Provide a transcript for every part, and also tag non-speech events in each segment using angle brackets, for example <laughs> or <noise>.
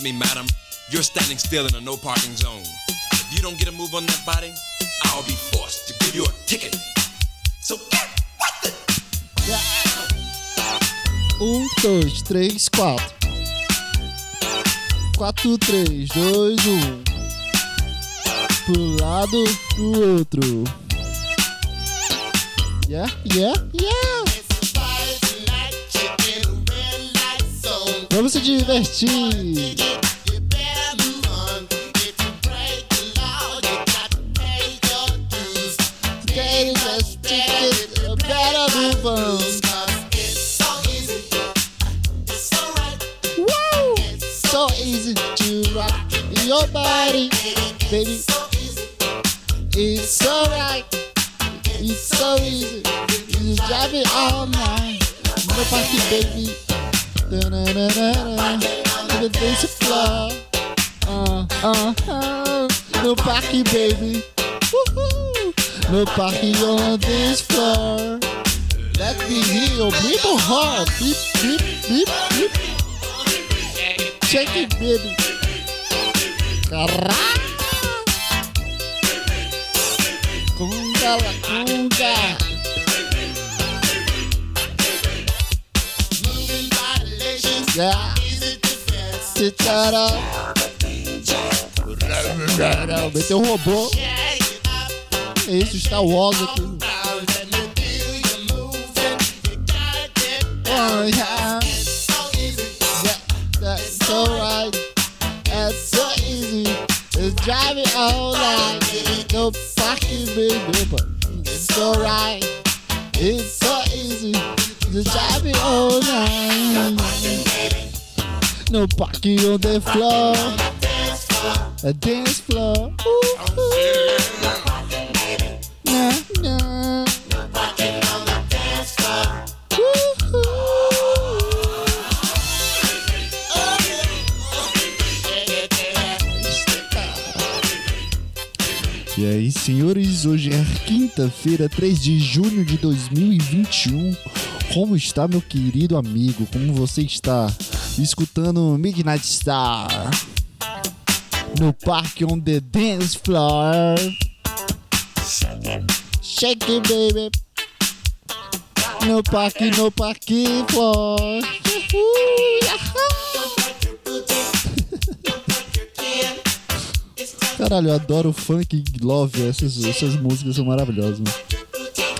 Excuse me, madam. You're standing still in a no parking zone. If you don't get a move on that body, I'll be forced to give you a ticket. So get what the? Um, dois, três, quatro. Quatro, três, dois, um. Pro lado, pro outro. Yeah, yeah, yeah. Vamos se divertir. Party, baby. Da-na-na-na-na. To the dance floor. Uh, uh, uh. No party, baby. Woohoo! No party on this floor. Let me hear your beat hard. Beep, beep, beep, beep. Shake it, baby. Caralho! Conga la Yeah. Titara. Meteu um robô. É isso, Star Wars aqui. Oh, driving all night. No fucking baby, No parking on the floor. A dance floor. Nah, nah. E aí, senhores, hoje é quinta-feira, 3 de junho de 2021. Como está, meu querido amigo? Como você está? Escutando Midnight Star no parque on the dance floor. Shake it, baby. No parque, no parque floor. <laughs> Caralho, eu adoro funk love. Essas, essas músicas são maravilhosas. Mano.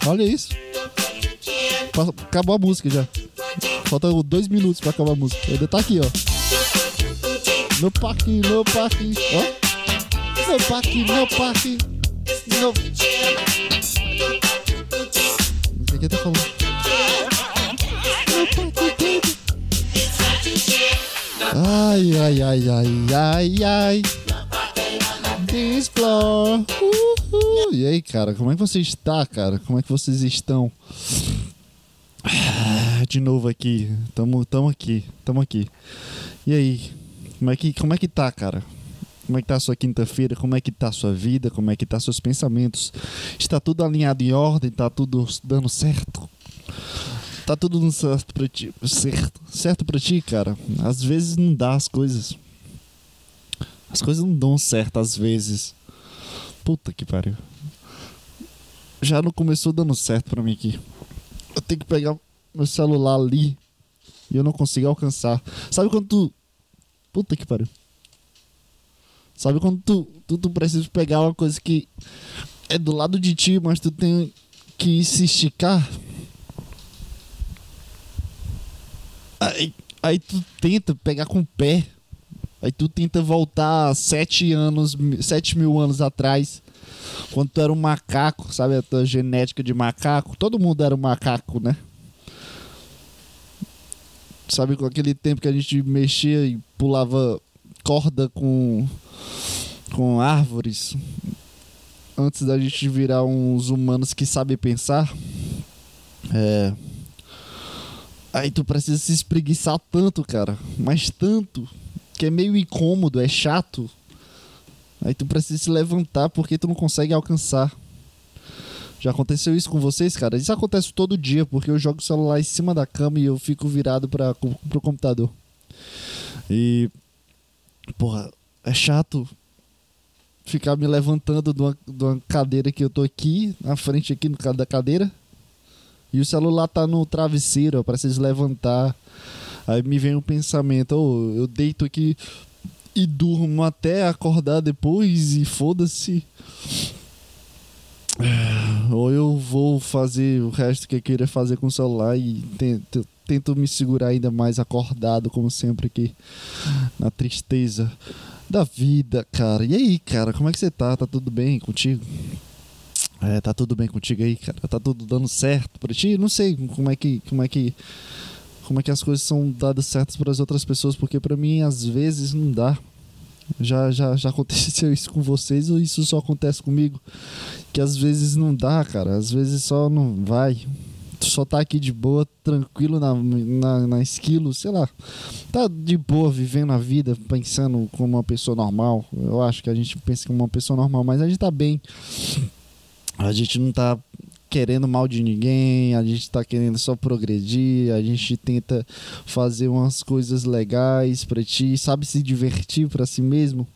Olha isso. Acabou a música já. Faltam dois minutos pra acabar a música. Ainda tá aqui, ó. No parque, no parque. Ó. No parque, no parque. No. Não sei quem tá falando. Ai, ai, ai, ai, ai, ai. This floor. Uhul. E aí, cara, como é que você está, cara? Como é que vocês estão? Ah, De novo aqui. Tamo, tamo aqui, tamo aqui. E aí? Como é que, como é que tá, cara? Como é que tá a sua quinta-feira? Como é que tá a sua vida? Como é que tá seus pensamentos? Está tudo alinhado em ordem? Tá tudo dando certo? Tá tudo dando certo pra ti? Certo, certo pra ti, cara? Às vezes não dá as coisas. As coisas não dão certo às vezes. Puta que pariu. Já não começou dando certo pra mim aqui. Tenho que pegar meu celular ali e eu não consigo alcançar. Sabe quando tu. Puta que pariu. Sabe quando tu, tu, tu precisa pegar uma coisa que é do lado de ti, mas tu tem que se esticar? Aí, aí tu tenta pegar com o pé. Aí tu tenta voltar sete anos, sete mil anos atrás, quando tu era um macaco, sabe? A tua genética de macaco. Todo mundo era um macaco, né? Sabe, com aquele tempo que a gente mexia e pulava corda com, com árvores, antes da gente virar uns humanos que sabem pensar. É. Aí tu precisa se espreguiçar tanto, cara. Mas tanto. Que é meio incômodo, é chato. Aí tu precisa se levantar porque tu não consegue alcançar. Já aconteceu isso com vocês, cara? Isso acontece todo dia, porque eu jogo o celular em cima da cama e eu fico virado para pro computador. E Porra, é chato ficar me levantando de uma, de uma cadeira que eu tô aqui, na frente aqui no da cadeira. E o celular tá no travesseiro, eu preciso levantar. Aí me vem um pensamento, oh, eu deito aqui e durmo até acordar depois e foda-se. Ou eu vou fazer o resto que eu queria fazer com o celular e tento, tento me segurar ainda mais acordado, como sempre aqui, na tristeza da vida, cara. E aí, cara, como é que você tá? Tá tudo bem contigo? É, tá tudo bem contigo aí, cara? Tá tudo dando certo pra ti? Não sei como é que, como é que, como é que as coisas são dadas certas para as outras pessoas, porque para mim às vezes não dá. Já, já, já aconteceu <laughs> isso com vocês ou isso só acontece comigo? Que às vezes não dá, cara. Às vezes só não vai tu só tá aqui de boa, tranquilo na, na, na esquilo, sei lá. Tá de boa vivendo a vida, pensando como uma pessoa normal. Eu acho que a gente pensa como uma pessoa normal, mas a gente tá bem. A gente não tá querendo mal de ninguém, a gente tá querendo só progredir, a gente tenta fazer umas coisas legais para ti, sabe se divertir para si mesmo.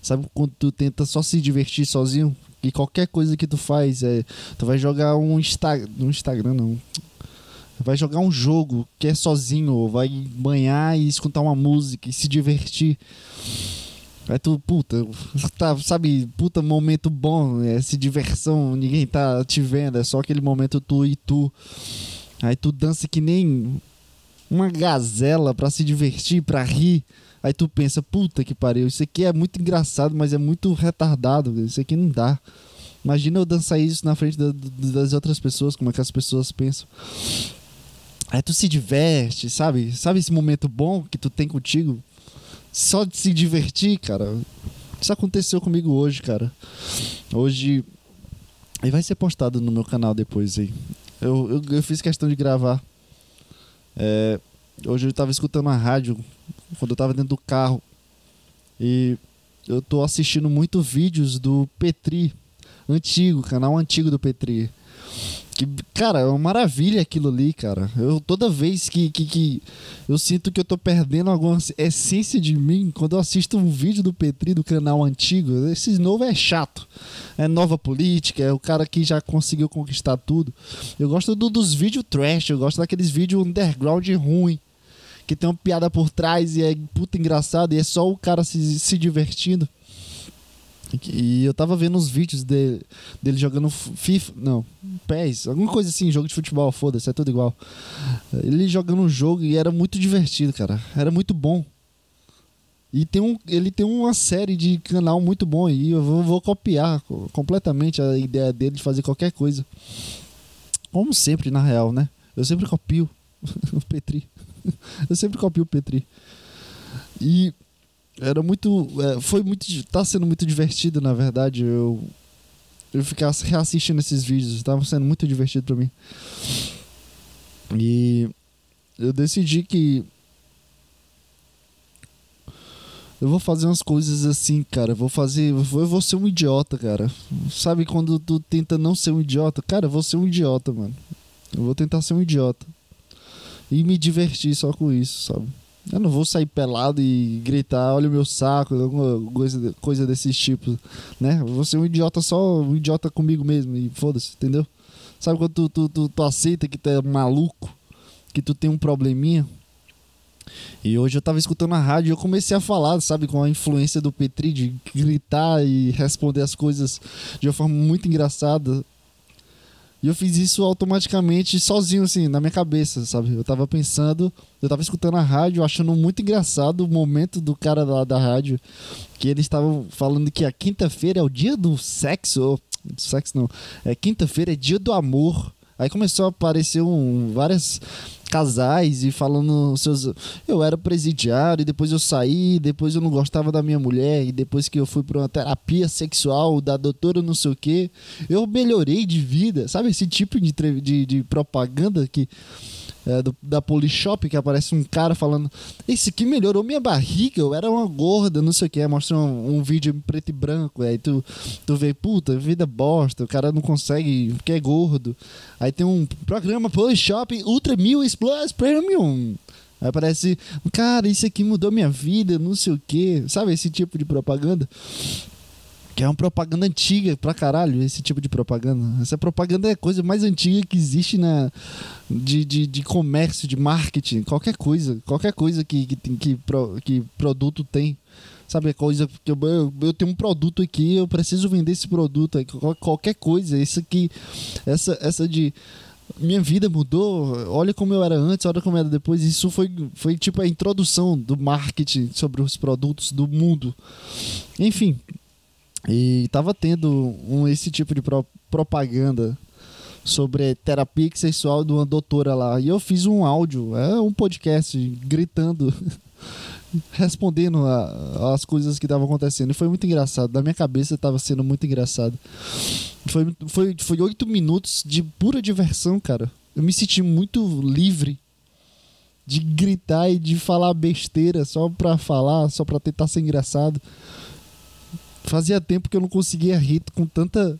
Sabe quando tu tenta só se divertir sozinho? E qualquer coisa que tu faz, é, tu vai jogar um, Insta, um Instagram, não. Vai jogar um jogo que é sozinho, vai banhar e escutar uma música e se divertir. Aí tu, puta, tá, sabe, puta momento bom, é essa diversão, ninguém tá te vendo, é só aquele momento tu e tu. Aí tu dança que nem uma gazela para se divertir, para rir. Aí tu pensa, puta que pariu, isso aqui é muito engraçado, mas é muito retardado, isso aqui não dá. Imagina eu dançar isso na frente da, das outras pessoas, como é que as pessoas pensam. Aí tu se diverte, sabe? Sabe esse momento bom que tu tem contigo? Só de se divertir, cara. Isso aconteceu comigo hoje, cara. Hoje. E vai ser postado no meu canal depois aí. Eu, eu, eu fiz questão de gravar. É, hoje eu tava escutando a rádio quando eu tava dentro do carro. E eu tô assistindo muito vídeos do Petri, antigo, canal antigo do Petri. Que, cara, é uma maravilha aquilo ali, cara. Eu toda vez que, que, que, eu sinto que eu tô perdendo alguma essência de mim, quando eu assisto um vídeo do Petri do canal antigo, esse novo é chato. É nova política, é o cara que já conseguiu conquistar tudo. Eu gosto do, dos vídeos trash, eu gosto daqueles vídeos underground ruim que tem uma piada por trás e é puta engraçado e é só o cara se, se divertindo. E eu tava vendo uns vídeos dele, jogando FIFA, não, PES, alguma coisa assim, jogo de futebol, foda-se, é tudo igual. Ele jogando um jogo e era muito divertido, cara. Era muito bom. E tem um, ele tem uma série de canal muito bom e eu vou, vou copiar completamente a ideia dele de fazer qualquer coisa. Como sempre, na real, né? Eu sempre copio <laughs> o Petri. <laughs> eu sempre copio o Petri. E era muito. É, foi muito. Tá sendo muito divertido, na verdade. Eu. Eu ficar reassistindo esses vídeos. Estavam sendo muito divertido para mim. E. Eu decidi que. Eu vou fazer umas coisas assim, cara. Vou fazer. Eu vou ser um idiota, cara. Sabe quando tu tenta não ser um idiota? Cara, eu vou ser um idiota, mano. Eu vou tentar ser um idiota e me divertir só com isso, sabe? Eu não vou sair pelado e gritar, olha o meu saco, alguma coisa, coisa desses tipos, né? Vou ser um idiota só, um idiota comigo mesmo e foda-se, entendeu? Sabe quando tu, tu, tu, tu, aceita que tu é maluco, que tu tem um probleminha? E hoje eu tava escutando a rádio e eu comecei a falar, sabe, com a influência do Petri de gritar e responder as coisas de uma forma muito engraçada. E eu fiz isso automaticamente, sozinho, assim, na minha cabeça, sabe? Eu tava pensando, eu tava escutando a rádio, achando muito engraçado o momento do cara lá da rádio, que eles estavam falando que a quinta-feira é o dia do sexo, ou, sexo não, é quinta-feira é dia do amor. Aí começou a aparecer um, várias casais e falando seus. Eu era presidiário, e depois eu saí, depois eu não gostava da minha mulher, e depois que eu fui para uma terapia sexual da doutora não sei o que, eu melhorei de vida. Sabe esse tipo de, de, de propaganda que é, do, da Polishop, que aparece um cara falando: Esse aqui melhorou minha barriga, eu era uma gorda, não sei o que. Mostra um, um, vídeo preto e branco. Aí tu, tu vê, puta, vida bosta, o cara não consegue, porque é gordo. Aí tem um programa Polishop Ultra Mil Plus Premium. Aí aparece, cara, isso aqui mudou minha vida, não sei o quê. Sabe esse tipo de propaganda? Que é uma propaganda antiga pra caralho, esse tipo de propaganda. Essa propaganda é a coisa mais antiga que existe na, de, de, de comércio, de marketing, qualquer coisa. Qualquer coisa que, que, que, que produto tem. Sabe, a coisa que eu, eu, eu tenho um produto aqui, eu preciso vender esse produto. qual- Qualquer coisa. Isso aqui, essa, essa de. Minha vida mudou, olha como eu era antes, olha como eu era depois. Isso foi, foi tipo a introdução do marketing sobre os produtos do mundo. Enfim, e tava tendo um, esse tipo de pro- propaganda sobre terapia sexual de uma doutora lá. E eu fiz um áudio, é um podcast, gritando, <laughs> respondendo as coisas que estavam acontecendo. E foi muito engraçado. Na minha cabeça estava sendo muito engraçado. Foi, foi, foi oito minutos de pura diversão, cara. Eu me senti muito livre de gritar e de falar besteira só pra falar, só pra tentar ser engraçado. Fazia tempo que eu não conseguia rir com tanta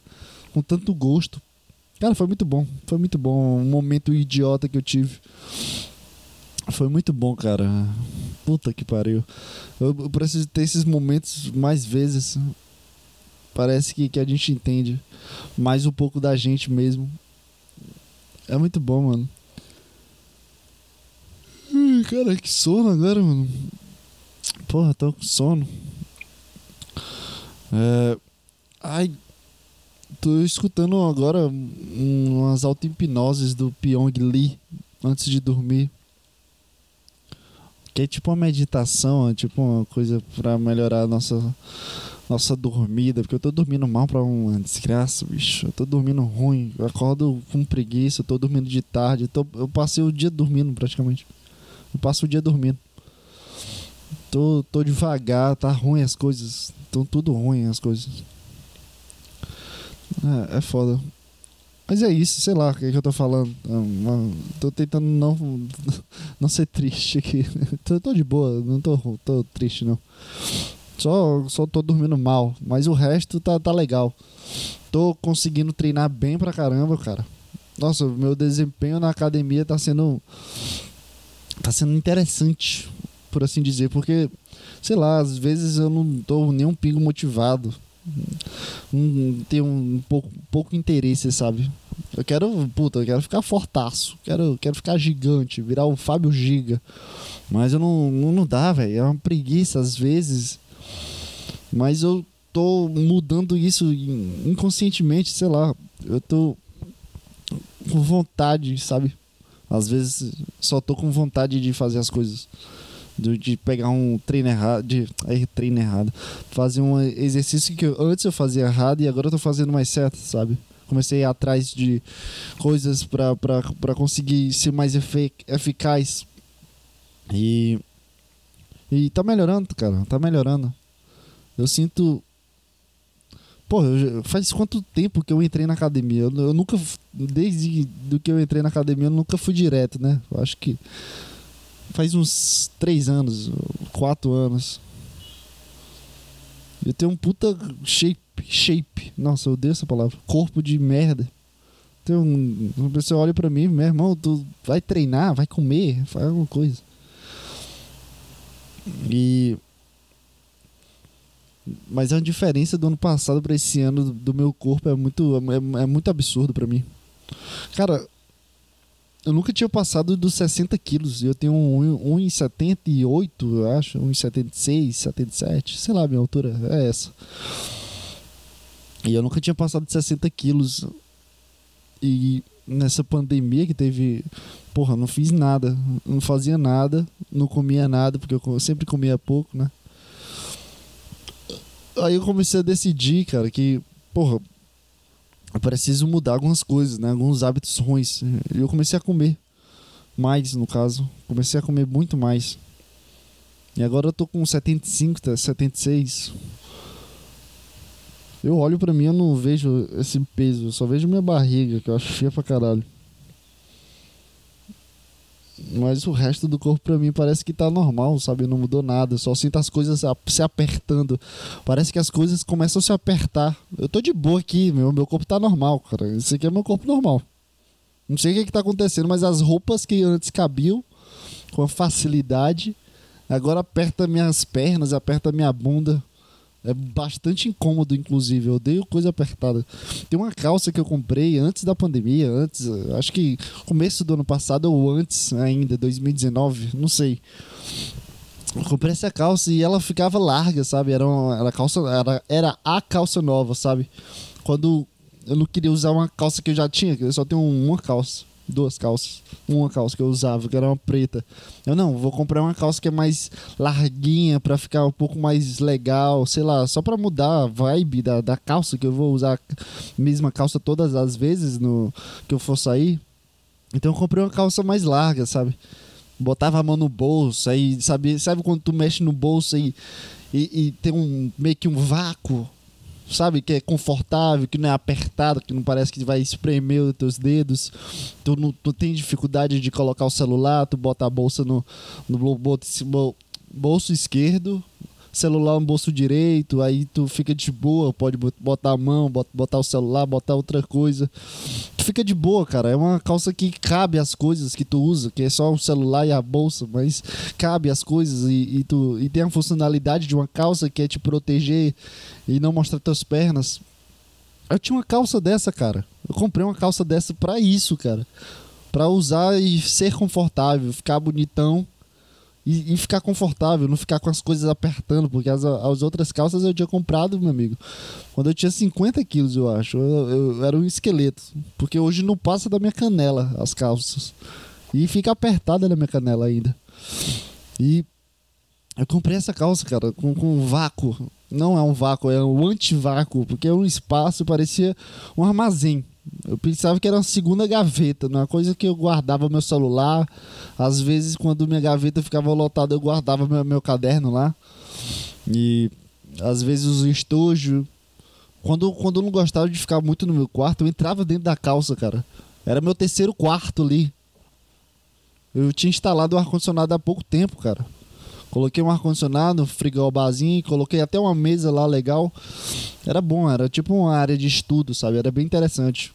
com tanto gosto. Cara, foi muito bom. Foi muito bom. Um momento idiota que eu tive. Foi muito bom, cara. Puta que pariu. Eu, eu preciso ter esses momentos mais vezes. Parece que, que a gente entende mais um pouco da gente mesmo. É muito bom, mano. Ih, cara, que sono agora, mano. Porra, tô com sono. É... Ai, tô escutando agora um- umas auto-hipnoses do Pyong Lee antes de dormir. Que é tipo uma meditação, é tipo uma coisa pra melhorar a nossa, nossa dormida. Porque eu tô dormindo mal pra uma desgraça, bicho. Eu tô dormindo ruim. Eu acordo com preguiça, eu tô dormindo de tarde. Eu, tô- eu passei o dia dormindo praticamente. Eu passo o dia dormindo. Tô, tô devagar, tá ruim as coisas. Tão tudo ruim as coisas. É, é foda. Mas é isso, sei lá o que, é que eu tô falando. É tô tentando não, <laughs> não ser triste aqui. <laughs> tô, tô de boa, não tô, tô triste não. Só, só tô dormindo mal. Mas o resto tá, tá legal. Tô conseguindo treinar bem pra caramba, cara. Nossa, meu desempenho na academia tá sendo. Tá sendo interessante, por assim dizer. Porque, sei lá, às vezes eu não tô nem um pingo motivado. Não tenho um pouco, pouco interesse, sabe? Eu quero, puta, eu quero ficar fortaço. Quero, quero ficar gigante, virar o Fábio Giga. Mas eu não, não, não dá, velho. É uma preguiça às vezes. Mas eu tô mudando isso in- inconscientemente, sei lá. Eu tô com vontade, sabe? Às vezes só tô com vontade de fazer as coisas. De, de pegar um treino errado. De, aí, treino errado. Fazer um exercício que eu- antes eu fazia errado e agora eu tô fazendo mais certo, sabe? Comecei a ir atrás de coisas pra conseguir ser mais eficaz. E. E tá melhorando, cara. Tá melhorando. Eu sinto. Pô, faz quanto tempo que eu entrei na academia? Eu, eu nunca. Desde do que eu entrei na academia, eu nunca fui direto, né? Eu acho que. Faz uns três anos, quatro anos. Eu tenho um puta shape. Shape. Nossa, eu odeio essa palavra. Corpo de merda. Tem um. Uma pessoa olha pra mim, meu irmão, tu vai treinar, vai comer, faz alguma coisa. E. Mas a diferença do ano passado pra esse ano do- meu corpo é muito, é, é muito absurdo pra mim. Cara, eu nunca tinha passado dos 60 quilos. Eu tenho um, 1,78, eu acho. 1,76, 77. Sei lá, minha altura é essa. E eu nunca tinha passado de 60 quilos. E nessa pandemia que teve. Porra, não fiz nada. Não fazia nada. Não comia nada, porque eu sempre comia pouco, né? Aí eu comecei a decidir, cara, que, porra, eu preciso mudar algumas coisas, né? Alguns hábitos ruins. E eu comecei a comer mais, no caso. Comecei a comer muito mais. E agora eu tô com 75, tá? 76. Eu olho pra mim, eu não vejo esse peso, eu só vejo minha barriga, que eu acho feia pra caralho. Mas o resto do corpo pra mim parece que tá normal, sabe? Não mudou nada. Eu só sinto as coisas se apertando. Parece que as coisas começam a se apertar. Eu tô de boa aqui, meu, meu corpo tá normal, cara. Esse aqui é meu corpo normal. Não sei o que, que tá acontecendo, mas as roupas que antes cabiam com facilidade. Agora aperta minhas pernas, aperta minha bunda. É bastante incômodo, inclusive. Eu odeio coisa apertada. Tem uma calça que eu comprei antes da pandemia, antes, acho que começo do ano passado ou antes ainda, 2019, não sei. Eu comprei essa calça e ela ficava larga, sabe? Era, uma, era, calça, era, era a calça nova, sabe? Quando eu não queria usar uma calça que eu já tinha, eu só tenho uma calça duas calças. Uma calça que eu usava, que era uma preta. Eu não, vou comprar uma calça que é mais larguinha para ficar um pouco mais legal, sei lá, só para mudar a vibe da, da calça, que eu vou usar a mesma calça todas as vezes no que eu for sair. Então eu comprei uma calça mais larga, sabe? Botava a mão no bolso, aí sabe, sabe quando tu mexe no bolso e, e, e tem um meio que um vácuo sabe? Que é confortável, que não é apertado, que não parece que vai espremer os teus dedos. Tu não tu tem dificuldade de colocar o celular, tu bota a bolsa no, no bolso, bolso esquerdo, celular no bolso direito, aí tu fica de boa, pode botar a mão, botar o celular, botar outra coisa. Tu fica de boa, cara. É uma calça que cabe as coisas que tu usa, que é só o celular e a bolsa, mas cabe as coisas e, e tu e tem a funcionalidade de uma calça que é te proteger e não mostrar tuas pernas. Eu tinha uma calça dessa, cara. Eu comprei uma calça dessa pra isso, cara. Pra usar e ser confortável, ficar bonitão e, e, ficar confortável, não ficar com as coisas apertando, porque as, as outras calças eu tinha comprado, meu amigo, quando eu tinha 50 quilos, eu acho. Eu, eu, era um esqueleto, porque hoje não passa da minha canela as calças. E fica apertada na minha canela ainda. E eu comprei essa calça, cara, com, com um vácuo. Não é um vácuo, é um antivácuo, porque é um espaço, parecia um armazém. Eu pensava que era uma segunda gaveta, uma coisa que eu guardava meu celular. Às vezes, quando minha gaveta ficava lotada, eu guardava meu, meu caderno lá. E às vezes o estojo. Quando, quando eu não gostava de ficar muito no meu quarto, eu entrava dentro da calça, cara. Era meu terceiro quarto ali. Eu tinha instalado o ar-condicionado há pouco tempo, cara. Coloquei um ar-condicionado, frigobarzinho, coloquei até uma mesa lá legal. Era bom, era tipo uma área de estudo, sabe? Era bem interessante.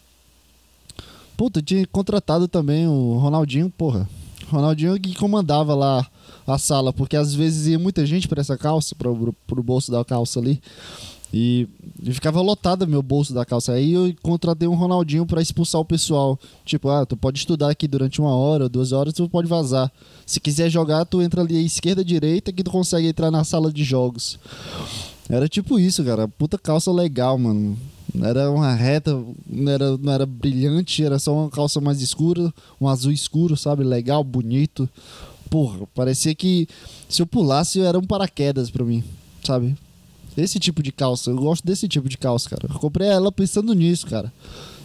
Puta, tinha contratado também o Ronaldinho, porra. Ronaldinho que comandava lá a sala, porque às vezes ia muita gente para essa calça, pro, pro bolso da calça ali. E, e ficava lotada meu bolso da calça. Aí eu contratei um Ronaldinho para expulsar o pessoal. Tipo, ah, tu pode estudar aqui durante uma hora, duas horas, tu pode vazar. Se quiser jogar, tu entra ali à esquerda, direita, que tu consegue entrar na sala de jogos. Era tipo isso, cara. Puta calça legal, mano. Era uma reta, não era, não era brilhante, era só uma calça mais escura, um azul escuro, sabe? Legal, bonito. Porra, parecia que se eu pulasse era um paraquedas pra mim, sabe? Esse tipo de calça, eu gosto desse tipo de calça, cara. Eu comprei ela pensando nisso, cara.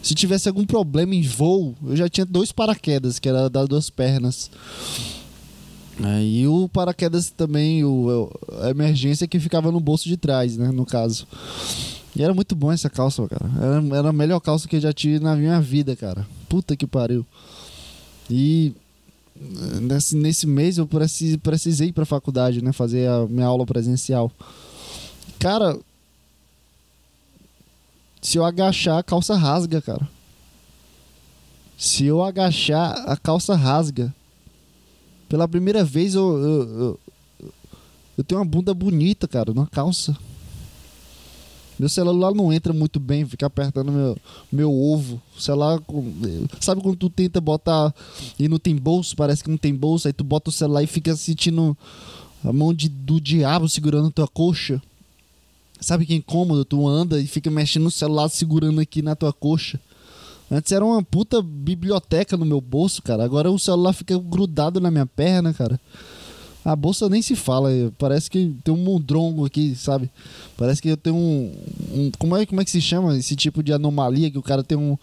Se tivesse algum problema em voo, eu já tinha dois paraquedas, que era das duas pernas. E o paraquedas também, o, a emergência que ficava no bolso de trás, né? No caso. E era muito bom essa calça, cara. Era, era a melhor calça que eu já tive na minha vida, cara. Puta que pariu. E nesse, nesse mês eu precisei, precisei ir pra faculdade, né? Fazer a minha aula presencial. Cara, se eu agachar, a calça rasga, cara. Se eu agachar, a calça rasga. Pela primeira vez eu, eu, eu, eu tenho uma bunda bonita, cara, numa calça. Meu celular não entra muito bem, fica apertando meu, meu ovo. O celular. Sabe quando tu tenta botar e não tem bolso, parece que não tem bolso, aí tu bota o celular e fica sentindo a mão de, do diabo segurando tua coxa? Sabe que incômodo? Tu anda e fica mexendo no celular segurando aqui na tua coxa. Antes era uma puta biblioteca no meu bolso, cara. Agora o celular fica grudado na minha perna, cara. A bolsa nem se fala, parece que tem um mundrongo aqui, sabe? Parece que eu tenho um, um, como é como é que se chama esse tipo de anomalia que o cara tem um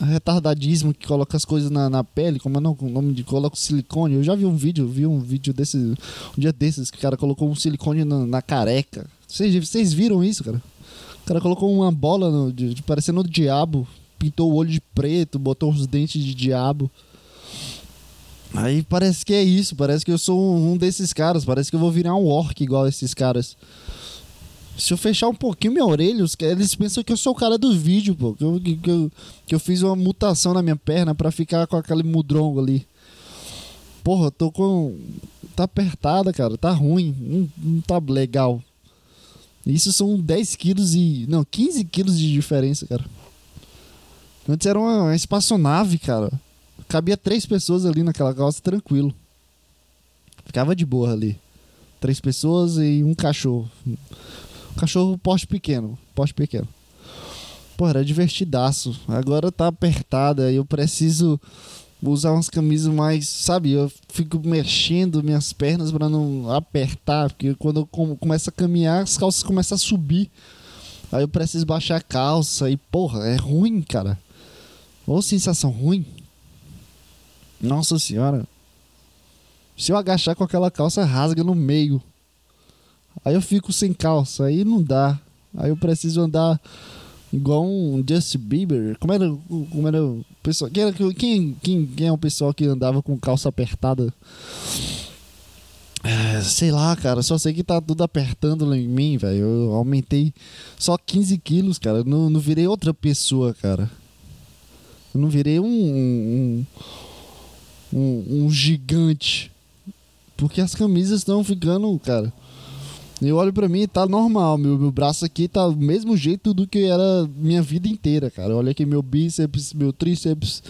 retardadismo que coloca as coisas na, na pele, como é o nome de coloca silicone. Eu já vi um vídeo, vi um vídeo desse um dia desses que o cara colocou um silicone na, na careca. Vocês, vocês viram isso, cara? O cara colocou uma bola no, de, de, parecendo o diabo, pintou o olho de preto, botou os dentes de diabo. Aí parece que é isso, parece que eu sou um, um desses caras, parece que eu vou virar um orc igual esses caras. Se eu fechar um pouquinho minha orelha, eles pensam que eu sou o cara do vídeo, pô. Que eu, que, eu, que eu fiz uma mutação na minha perna para ficar com aquele mudrongo ali. porra, tô com. Tá apertada, cara. Tá ruim. Não, não tá legal. Isso são 10 quilos e. Não, 15 quilos de diferença, cara. Antes era uma, uma espaçonave, cara. Cabia três pessoas ali naquela calça tranquilo. Ficava de boa ali. Três pessoas e um cachorro. Cachorro porte pequeno. Porte pequeno. Pô, era divertidaço. Agora tá apertada eu preciso usar umas camisas mais, sabe? Eu fico mexendo minhas pernas para não apertar, porque quando eu começo a caminhar, as calças começam a subir. Aí eu preciso baixar a calça e, porra, é ruim, cara. Ou sensação ruim. Nossa senhora. Se eu agachar com aquela calça, rasga no meio. Aí eu fico sem calça, aí não dá. Aí eu preciso andar igual um Justin Bieber. Como era, como era o pessoal? Quem, era, quem, quem, quem é o pessoal que andava com calça apertada? É, sei lá, cara. Só sei que tá tudo apertando em mim, velho. Eu aumentei só 15 quilos, cara. Eu não, não virei outra pessoa, cara. Eu não virei um, um, um, um gigante. Porque as camisas estão ficando, cara. Eu olho pra mim e tá normal. Meu, meu braço aqui tá do mesmo jeito do que era minha vida inteira, cara. Olha aqui meu bíceps, meu tríceps,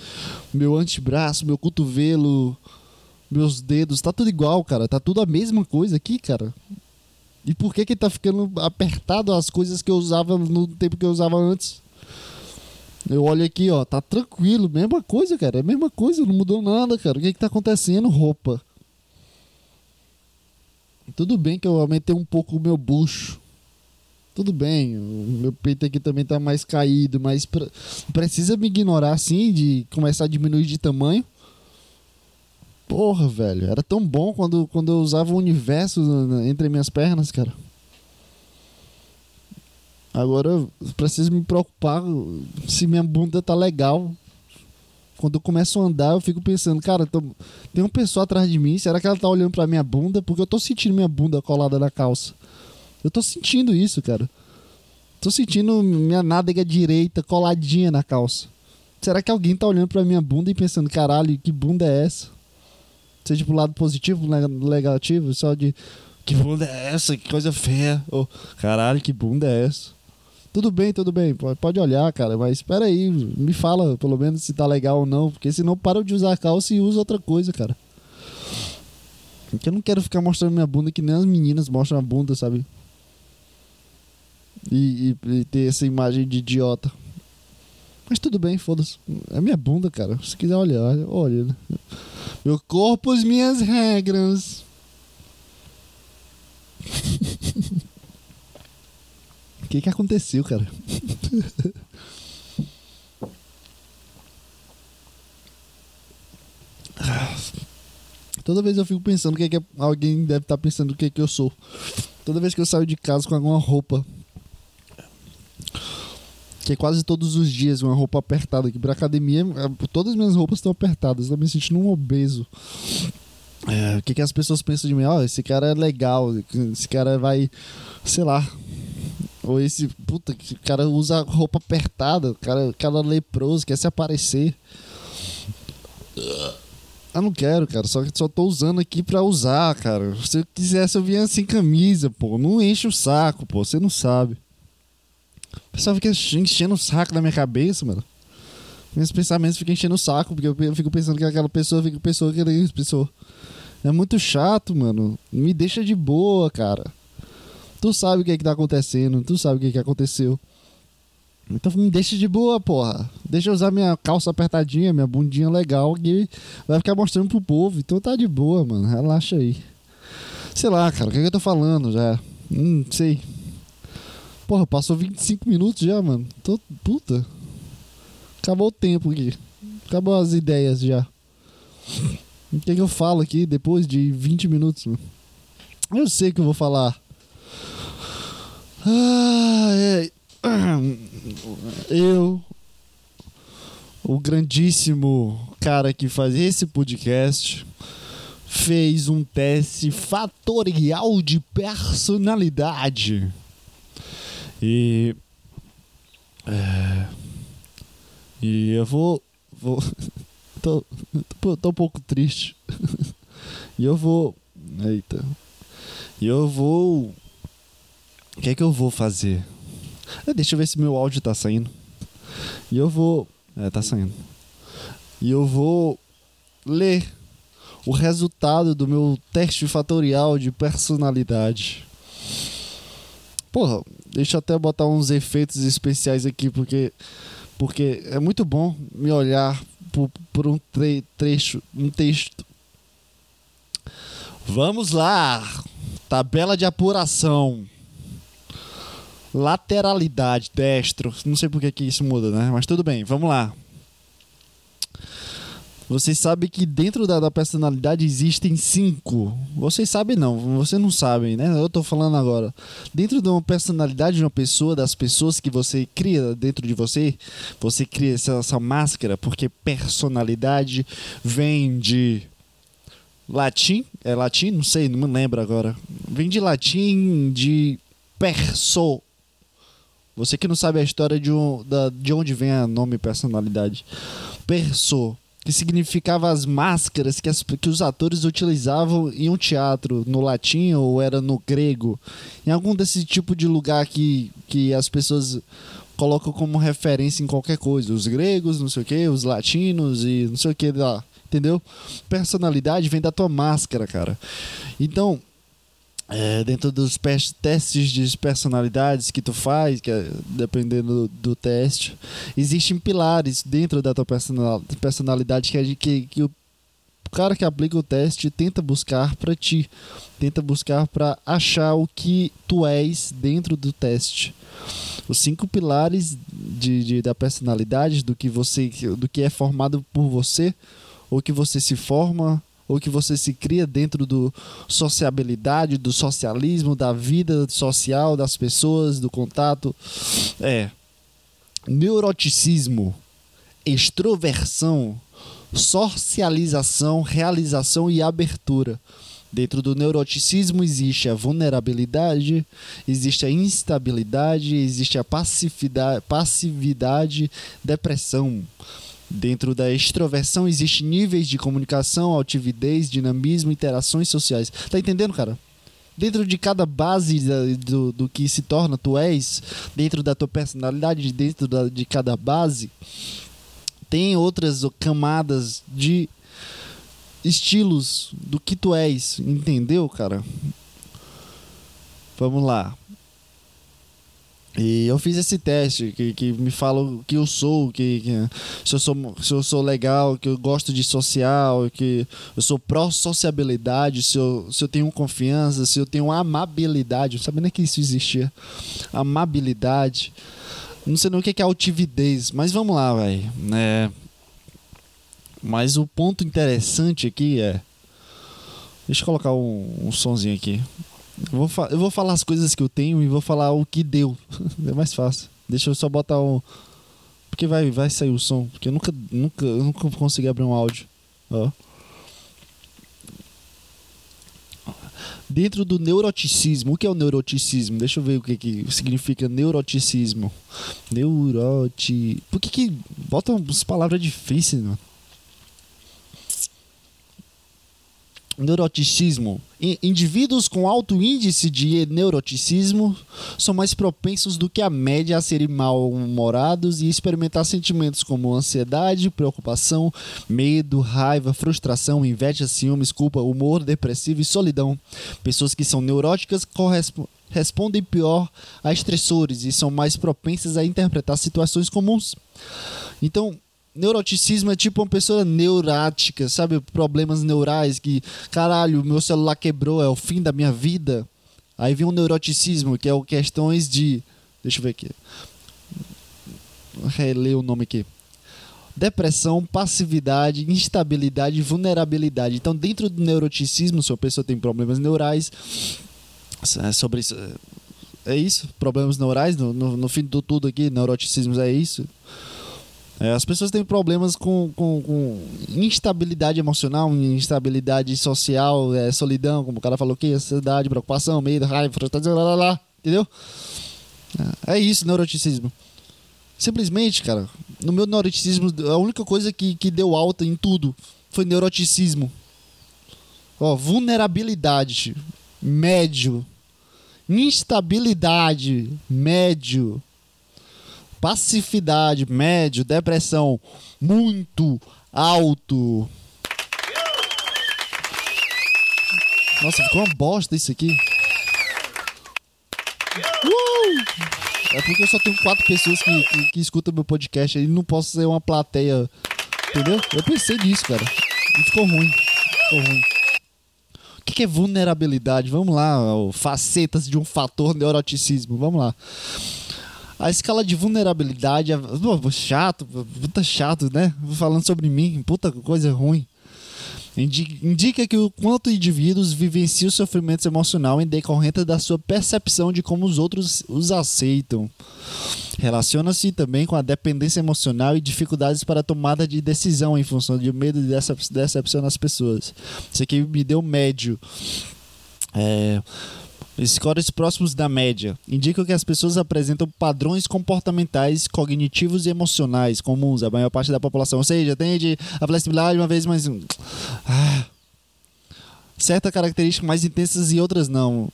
meu antebraço, meu cotovelo, meus dedos. Tá tudo igual, cara. Tá tudo a mesma coisa aqui, cara. E por que que tá ficando apertado as coisas que eu usava no tempo que eu usava antes? Eu olho aqui, ó, tá tranquilo, mesma coisa, cara, é a mesma coisa, não mudou nada, cara. O que que tá acontecendo? Roupa. Tudo bem que eu aumentei um pouco o meu bucho. Tudo bem, o meu peito aqui também tá mais caído, mas pra, precisa me ignorar assim, de começar a diminuir de tamanho. Porra, velho, era tão bom quando, quando eu usava o universo entre minhas pernas, cara. Agora eu preciso me preocupar se minha bunda tá legal. Quando eu começo a andar, eu fico pensando, cara, tô... tem uma pessoa atrás de mim, será que ela tá olhando pra minha bunda? Porque eu tô sentindo minha bunda colada na calça. Eu tô sentindo isso, cara. Tô sentindo minha nádega direita coladinha na calça. Será que alguém tá olhando pra minha bunda e pensando, caralho, que bunda é essa? Seja pro lado positivo, negativo, só de que bunda é essa? Que coisa feia. Oh, caralho, que bunda é essa? Tudo bem, tudo bem, pode olhar, cara, mas espera aí, me fala pelo menos se tá legal ou não, porque senão para de usar calça e usa outra coisa, cara. Porque eu não quero ficar mostrando minha bunda que nem as meninas mostram a bunda, sabe? E, e, e ter essa imagem de idiota. Mas tudo bem, foda-se. É minha bunda, cara. Se quiser olhar, olha. Né? Meu corpo, as minhas regras. <laughs> que que aconteceu, cara? <laughs> Toda vez eu fico pensando o que, é que alguém deve estar tá pensando o que, é que eu sou. Toda vez que eu saio de casa com alguma roupa. Que é quase todos os dias uma roupa apertada. Aqui pra academia, todas as minhas roupas estão apertadas. Eu tô me sentindo um obeso. É, o que, que as pessoas pensam de mim? Ó, oh, esse cara é legal. Esse cara vai, sei lá, ou esse, puta, que o cara usa roupa apertada, o cara, o cara leproso, quer se aparecer. Eu não quero, cara. Só que só tô usando aqui pra usar, cara. Se eu quisesse, eu vinha sem camisa, pô. Não enche o saco, pô. Você não sabe. O pessoal fica enchendo o saco na minha cabeça, mano. Meus pensamentos ficam enchendo o saco, porque eu fico pensando que aquela pessoa fica pessoa que é pessoa. É muito chato, mano. Me deixa de boa, cara. Tu sabe o que é que tá acontecendo, tu sabe o que é que aconteceu. Então me deixa de boa, porra. Deixa eu usar minha calça apertadinha, minha bundinha legal, que vai ficar mostrando pro povo. Então tá de boa, mano. Relaxa aí. Sei lá, cara, o que, é que eu tô falando já? Hum, sei. Porra, passou 25 minutos já, mano. Tô puta. Acabou o tempo aqui. Acabou as ideias já. O que, é que eu falo aqui depois de 20 minutos, mano? Eu sei que eu vou falar ah, eu, o grandíssimo cara que faz esse podcast, fez um teste fatorial de personalidade. E. É, e eu vou. vou <laughs> tô, tô, tô um pouco triste. <laughs> E eu vou. Eita. E eu vou. O que é que eu vou fazer? Eh, Deixa eu ver se meu áudio tá saindo. E eu vou. É, tá saindo. E eu vou ler o resultado do meu teste fatorial de personalidade. Porra, deixa eu até botar uns efeitos especiais aqui, porque, porque é muito bom me olhar por, por um tre- trecho, um texto. Vamos lá! Tabela de apuração. Lateralidade, destro. Não sei por que que isso muda, né? Mas tudo bem, vamos lá. Vocês sabem que dentro da, da personalidade existem cinco. Vocês sabem não, vocês não sabem, né? Eu tô falando agora. Dentro de uma personalidade de uma pessoa, das pessoas que você cria dentro de você, você cria essa, essa máscara, porque personalidade vem de latim, é latim, não sei, não me lembro agora. Vem de latim de perso. Você que não sabe a história de, um, da, de onde vem o nome personalidade. Perso, que significava as máscaras que, as, que os atores utilizavam em um teatro, no latim ou era no grego. Em algum desse tipo de lugar que, que as pessoas colocam como referência em qualquer coisa. Os gregos, não sei o que, os latinos e não sei o que lá. Entendeu? Personalidade vem da tua máscara, cara. Então, é, dentro dos testes de personalidades que tu faz, que é, dependendo do, do teste, existem pilares dentro da tua personal- personalidade que, é que, que o cara que aplica o teste tenta buscar pra ti, tenta buscar pra achar o que tu és dentro do teste. Os cinco pilares de, de- da personalidade, do que você, do que é formado por você, ou que você se forma, ou que você se cria dentro do sociabilidade, do socialismo, da vida social das pessoas, do contato. É. Neuroticismo, extroversão, socialização, realização e abertura. Dentro do neuroticismo existe a vulnerabilidade, existe a instabilidade, existe a passividade, passividade depressão. Dentro da extroversão existe níveis de comunicação, altivez, dinamismo, interações sociais. Tá entendendo, cara? Dentro de cada base da- do, do que se torna tu és, dentro da tua personalidade, dentro da- de cada base, tem outras camadas de estilos do que tu és, entendeu, cara? Vamos lá. E eu fiz esse teste que, que me fala o que eu sou, que, que se, eu sou, se eu sou legal, que eu gosto de social, que eu sou pró-sociabilidade, se eu, se eu tenho confiança, se eu tenho amabilidade. Não sabia nem que isso existia. Amabilidade. Não sei nem o que é altividez, mas vamos lá, velho. É... Mas o ponto interessante aqui é. Deixa eu colocar um, um sonzinho aqui. Eu vou, eu vou falar as coisas que eu tenho e vou falar o que deu. <laughs> é mais fácil. Deixa eu só botar um. Porque vai, vai sair o som. Porque eu nunca, nunca, eu nunca consegui abrir um áudio. Ó. Dentro do neuroticismo, o que é o neuroticismo? Deixa eu ver o que, que significa neuroticismo. Neuroti. Por que que botam as palavras difíceis, mano? Neuroticismo. Indivíduos com alto índice de neuroticismo são mais propensos do que a média a serem mal-humorados e experimentar sentimentos como ansiedade, preocupação, medo, raiva, frustração, inveja, ciúmes, culpa, humor depressivo e solidão. Pessoas que são neuróticas correspo- respondem pior a estressores e são mais propensas a interpretar situações comuns. Então, neuroticismo é tipo uma pessoa neurática, sabe? Problemas neurais que, caralho, meu celular quebrou, é o fim da minha vida. Aí vem o neuroticismo, que é o questões de. Deixa eu ver aqui. Reler o nome aqui. Depressão, passividade, instabilidade vulnerabilidade. Então, dentro do neuroticismo, se a pessoa tem problemas neurais, é sobre isso. É isso? Problemas neurais, no, no, no fim de tudo aqui, neuroticismos é isso. É, as pessoas têm problemas com, com, com instabilidade emocional, instabilidade social, é, solidão, como o cara falou aqui, ansiedade, preocupação, medo, raiva, frustração, lá, lá, lá, entendeu? É isso, neuroticismo. Simplesmente, cara, no meu neuroticismo, a única coisa que, que deu alta em tudo foi neuroticismo. Ó, vulnerabilidade, médio. Instabilidade, médio. Passividade, médio. Depressão, muito alto. Nossa, ficou uma bosta isso aqui. Uh! É porque eu só tenho quatro pessoas que, que, que escutam meu podcast aí. Não posso ser uma plateia. Entendeu? Eu pensei nisso, cara. E ficou ruim. Ficou ruim. O que, que é vulnerabilidade? Vamos lá, facetas de um fator neuroticismo. Vamos lá. A escala de vulnerabilidade. Pô, chato, puta chato, né? Falando sobre mim, puta coisa ruim. Indi- Indica que o quanto indivíduos vivenciam sofrimento emocional em decorrência da sua percepção de como os outros os aceitam. Relaciona-se também com a dependência emocional e dificuldades para tomada de decisão em função de medo de decep- decepção nas pessoas. Isso aqui me deu médio. É, Scores próximos da média indicam que as pessoas apresentam padrões comportamentais, cognitivos e emocionais comuns à maior parte da população. Ou seja, tende a flexibilidade uma vez mais. Ah, certas características mais intensas e outras não.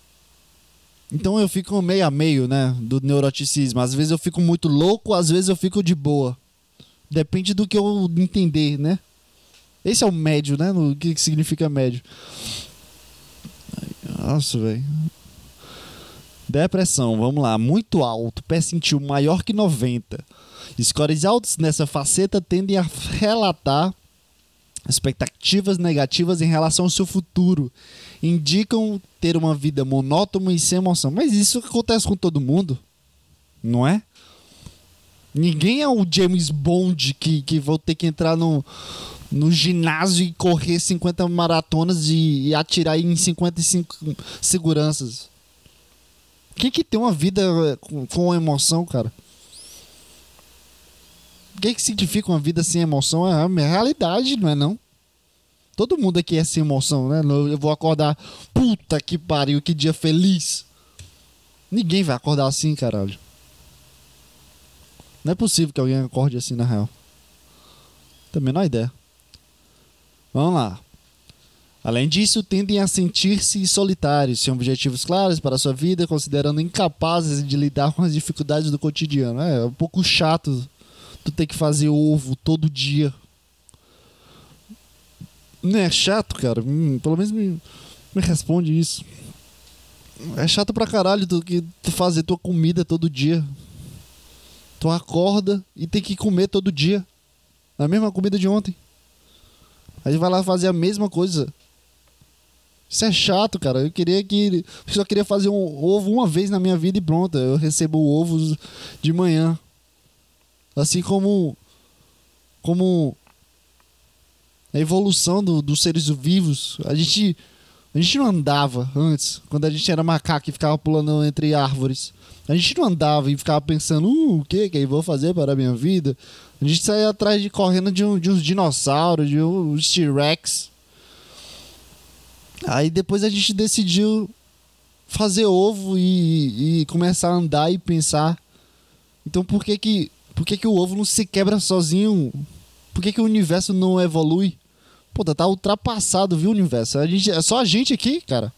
Então eu fico meio a meio, né? Do neuroticismo. Às vezes eu fico muito louco, às vezes eu fico de boa. Depende do que eu entender, né? Esse é o médio, né? O que significa médio. Nossa, velho. Depressão, vamos lá, muito alto, percentil maior que 90. Scores altos nessa faceta tendem a relatar expectativas negativas em relação ao seu futuro. Indicam ter uma vida monótona e sem emoção. Mas isso acontece com todo mundo, não é? Ninguém é o James Bond que, que vou ter que entrar no, no ginásio e correr 50 maratonas e, e atirar em 55 seguranças. Quem que tem uma vida eh, com, com emoção, cara? O que, que significa uma vida sem emoção? É a realidade, não é não? Todo mundo aqui é sem emoção, né? Eu vou acordar, puta que pariu, que dia feliz. Ninguém vai acordar assim, caralho. Não é possível que alguém acorde assim, na real. Também não é ideia. Vamos lá. Além disso, tendem a sentir-se solitários, sem objetivos claros para a sua vida, considerando incapazes de lidar com as dificuldades do cotidiano. É, é um pouco chato tu ter que fazer ovo todo dia. Não é chato, cara? Hum, pelo menos me, me responde isso. É chato pra caralho tu, que, tu fazer tua comida todo dia. Tu acorda e tem que comer todo dia. A mesma comida de ontem. Aí vai lá fazer a mesma coisa. Isso é chato, cara. Eu queria que. Eu só queria fazer um ovo uma vez na minha vida e pronto. Eu recebo ovos de manhã. Assim como. Como. A evolução do- dos seres vivos. A gente. A gente não andava antes, quando a gente era macaco e ficava pulando entre árvores. A gente não andava e ficava pensando, uh, o que que eu vou fazer para a minha vida? A gente saía atrás de correndo de, um- de uns dinossauros, de uns T-Rex. Aí depois a gente decidiu fazer ovo e, e começar a andar e pensar. Então por que que, por que que o ovo não se quebra sozinho? Por que que o universo não evolui? Pô, tá ultrapassado, viu, universo? A gente, é só a gente aqui, cara.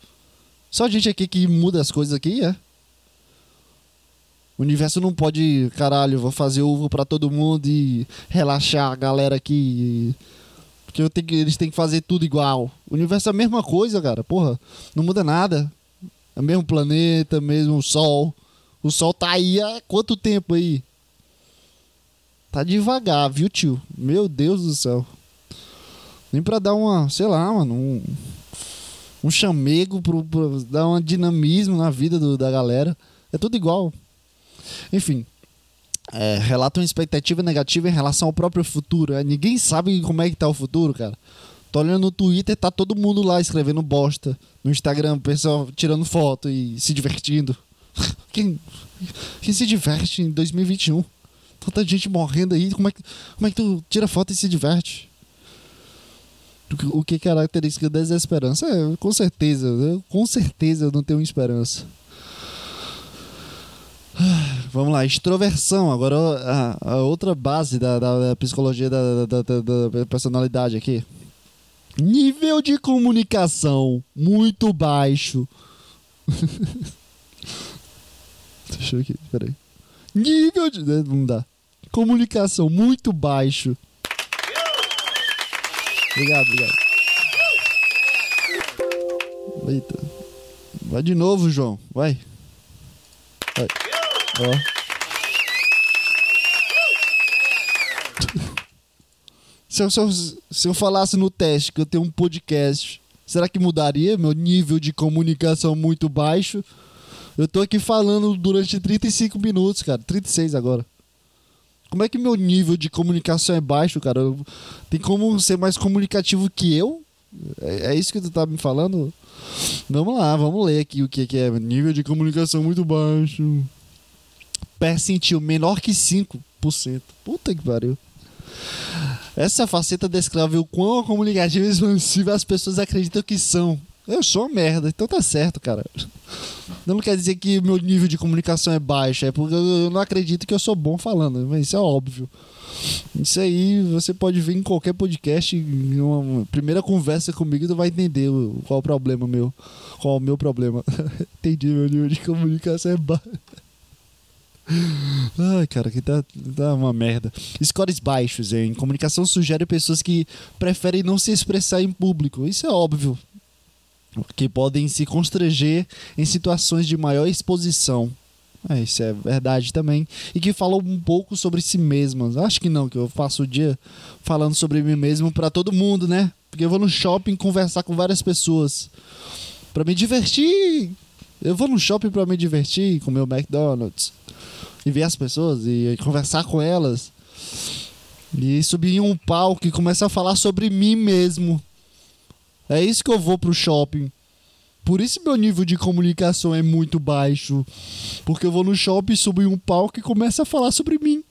Só a gente aqui que muda as coisas aqui, é. O universo não pode, caralho, vou fazer ovo pra todo mundo e relaxar a galera aqui. Porque que- eles têm que fazer tudo igual. O universo é a mesma coisa, cara. Porra, não muda nada. É o mesmo planeta, mesmo sol. O sol tá aí há quanto tempo aí? Tá devagar, viu, tio? Meu Deus do céu. Nem pra dar uma, sei lá, mano, um, um chamego pro, pro dar um dinamismo na vida do- da galera. É tudo igual. Enfim. É, relata uma expectativa negativa em relação ao próprio futuro. É, ninguém sabe como é que tá o futuro, cara. Tô olhando no Twitter, tá todo mundo lá escrevendo bosta. No Instagram, o pessoal tirando foto e se divertindo. <laughs> Quem, quem se diverte em 2021? Tanta gente morrendo aí, como é que, como é que tu tira foto e se diverte? O que- é característica da desesperança? É, com certeza, eu- com certeza eu não tenho esperança. <sighs> Vamos lá, extroversão. Agora a, a outra base da, da- da psicologia da, da- da- da personalidade aqui. Nível de comunicação muito baixo. <laughs> Deixa eu aqui, peraí. Nível de. né, Não dá. Comunicação muito baixo. Obrigado, obrigado. Eita. Vai de novo, João. Vai. Vai. Ó. Se eu, se, eu, se eu falasse no teste que eu tenho um podcast, será que mudaria meu nível de comunicação muito baixo? Eu tô aqui falando durante 35 minutos, cara. 36 agora. Como é que meu nível de comunicação é baixo, cara? Eu- tem como ser mais comunicativo que eu? É, é isso que tu tá me falando? Vamos lá, vamos ler aqui o que, que é. Nível de comunicação muito baixo. Percentil menor que 5%. Puta que pariu. Essa faceta descreve o quão comunicativo e expansiva as pessoas acreditam que são. Eu sou merda, então tá certo, cara. Não quer dizer que meu nível de comunicação é baixo, é porque eu não acredito que eu sou bom falando, mas isso é óbvio. Isso aí você pode ver em qualquer podcast, em uma primeira conversa comigo, tu vai entender qual o problema meu. Qual o meu problema. <laughs> Entendi, meu nível de comunicação é baixo. Ai, cara, que tá, uma merda. Scores baixos em comunicação sugere pessoas que preferem não se expressar em público. Isso é óbvio. Que podem se constranger em situações de maior exposição. É, isso é verdade também. E que falam um pouco sobre si mesmas. Acho que não, que eu passo o dia falando sobre mim mesmo pra todo mundo, né? Porque eu vou no shopping conversar com várias pessoas. Pra me divertir. Eu vou no shopping pra me divertir, comer o McDonald's e ver as pessoas e conversar com elas. E subir em um palco e começar a falar sobre mim mesmo. É isso que eu vou pro shopping. Por isso meu nível de comunicação é muito baixo. Porque eu vou no shopping, subo em um palco e começo a falar sobre mim.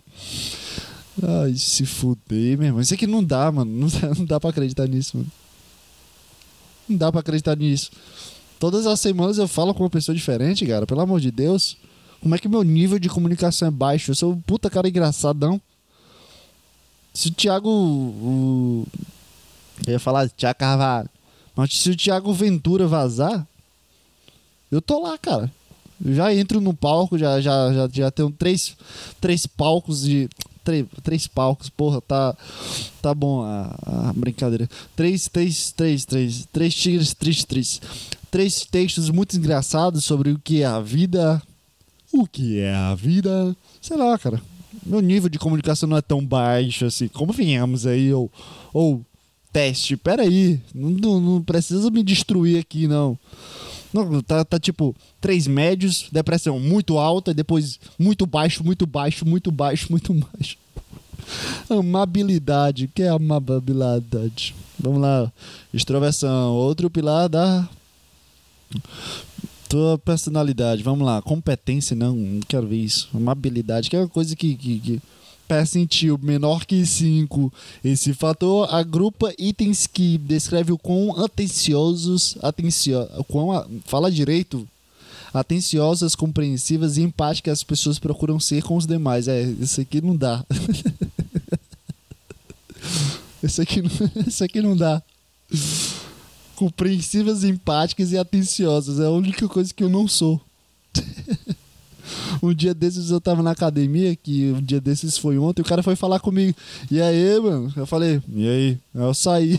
Ai, se fuder, meu irmão. Isso aqui não dá, mano. Não dá, <laughs> não dá pra acreditar nisso, mano. Não dá pra acreditar nisso. Todas as semanas eu falo com uma pessoa diferente, cara. Pelo amor de Deus. Como é que meu nível de comunicação é baixo? Eu sou um puta cara engraçadão. Se o Thiago. O... Eu ia falar Thiago Carvalho. Mas se o Thiago Ventura vazar, eu tô lá, cara. Eu já entro no palco, já, já, já, já tenho três, três palcos de. Três, três palcos, porra, tá. Tá bom a, a brincadeira. Três, três, três, três. Três tigres, três, três. Três textos muito engraçados sobre o que é a vida. O que é a vida? Sei lá, cara. Meu nível de comunicação não é tão baixo assim. Como venhamos aí, ou. Ou. Teste, peraí. Não, não, não precisa me destruir aqui, não. Não, tá, tá tipo, três médios, depressão muito alta, depois muito baixo, muito baixo, muito baixo, muito baixo. Amabilidade. O que é amabilidade? Vamos lá. Extroversão. Outro pilar da tua personalidade. Vamos lá. Competência, não. Não quero ver isso. Amabilidade, que é uma coisa que. que, que percentil menor que 5. Esse fator agrupa itens que descreve o quão atenciosos, atencio, quão, fala direito, atenciosas, compreensivas e empáticas as pessoas procuram ser com os demais. É, isso aqui não dá. <laughs> Isso aqui, <laughs> isso aqui não dá. Compreensivas, empáticas e atenciosas. É a única coisa que eu não sou. <laughs> um dia desses eu tava na academia, que um dia desses foi ontem, o cara foi falar comigo. E aí, mano? Eu falei, e aí? Eu saí.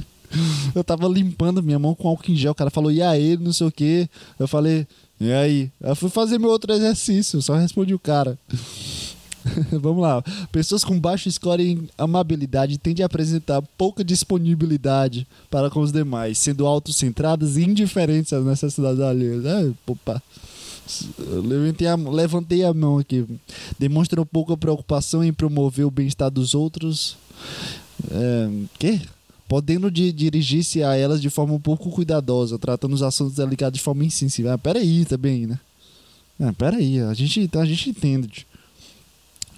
<laughs> eu tava limpando minha mão com álcool em gel. O cara falou, e aí, não sei o que. Eu falei, e aí? Eu fui fazer meu outro exercício, só respondi o cara. <laughs> Vamos lá. Pessoas com baixo score em amabilidade tendem a apresentar pouca disponibilidade para com os demais, sendo autocentradas e indiferentes às necessidades alheias. É, opa. Levantei a, levantei a mão aqui. Demonstram pouca preocupação em promover o bem-estar dos outros. É, quê? Podendo di- dirigir-se a elas de forma um pouco cuidadosa, tratando os assuntos delicados de forma insensível. Ah, peraí também, né? Ah, peraí, a gente, a gente entende.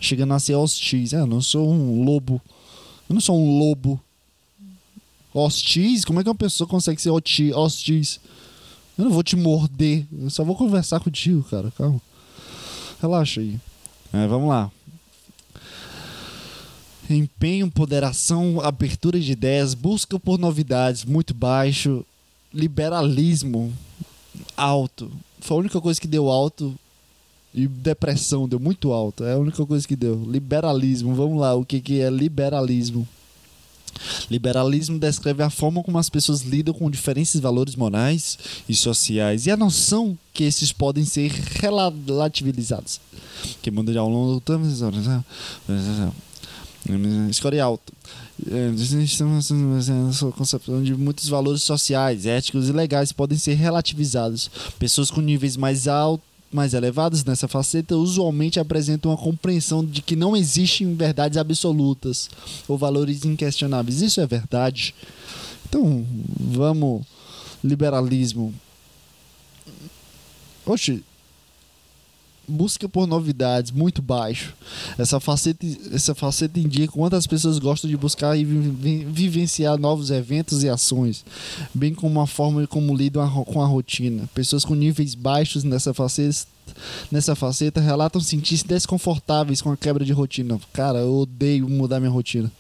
Chegando a ser hostis. Ah, eu não sou um lobo. Eu não sou um lobo. Hostis? Como é que uma pessoa consegue ser hostis? Eu não vou te morder. Eu só vou conversar contigo, cara. Calma. Relaxa aí. É, vamos lá. empenho, ponderação, abertura de ideias, busca por novidades muito baixo, liberalismo alto. Foi a única coisa que deu alto e depressão deu muito alto. É a única coisa que deu. Liberalismo, vamos lá, o que, que é liberalismo? Liberalismo descreve a forma como as pessoas lidam com diferentes valores morais e sociais e a noção que esses podem ser relativizados. Que muda ao longo do tempo. Escolhe alto. A concepção de muitos valores sociais, éticos e legais podem ser relativizados. Pessoas com níveis mais altos mais elevados nessa faceta usualmente apresentam uma compreensão de que não existem verdades absolutas ou valores inquestionáveis. Isso é verdade. Então, vamos liberalismo. Oxe, busca por novidades muito baixo. Essa faceta, essa faceta indica quantas pessoas gostam de buscar e vi vivenciar novos eventos e ações, bem como a forma como lidam com a rotina. Pessoas com níveis baixos nessa faceta, nessa faceta relatam sentir-se desconfortáveis com a quebra de rotina. Cara, eu odeio mudar minha rotina.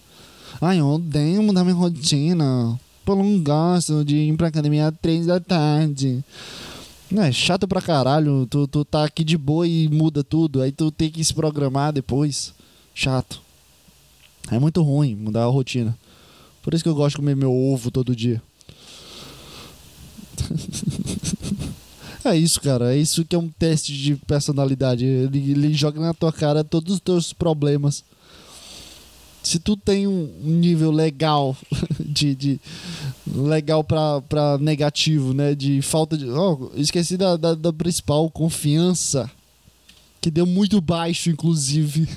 Ai, eu odeio mudar minha rotina. Eu não gosto de ir pra academia às três da tarde. Não, é chato pra caralho. Tu, tu tá aqui de boa e muda tudo. Aí tu tem que se programar depois. Chato. É muito ruim mudar a rotina. Por isso que eu gosto de comer meu ovo todo dia. <laughs> é isso, cara. É isso que é um teste de personalidade. Ele, ele joga na tua cara todos os teus problemas se tu tem um nível legal <laughs> de, de legal para negativo, né, de falta de, oh, esqueci da, da, da principal confiança que deu muito baixo, inclusive.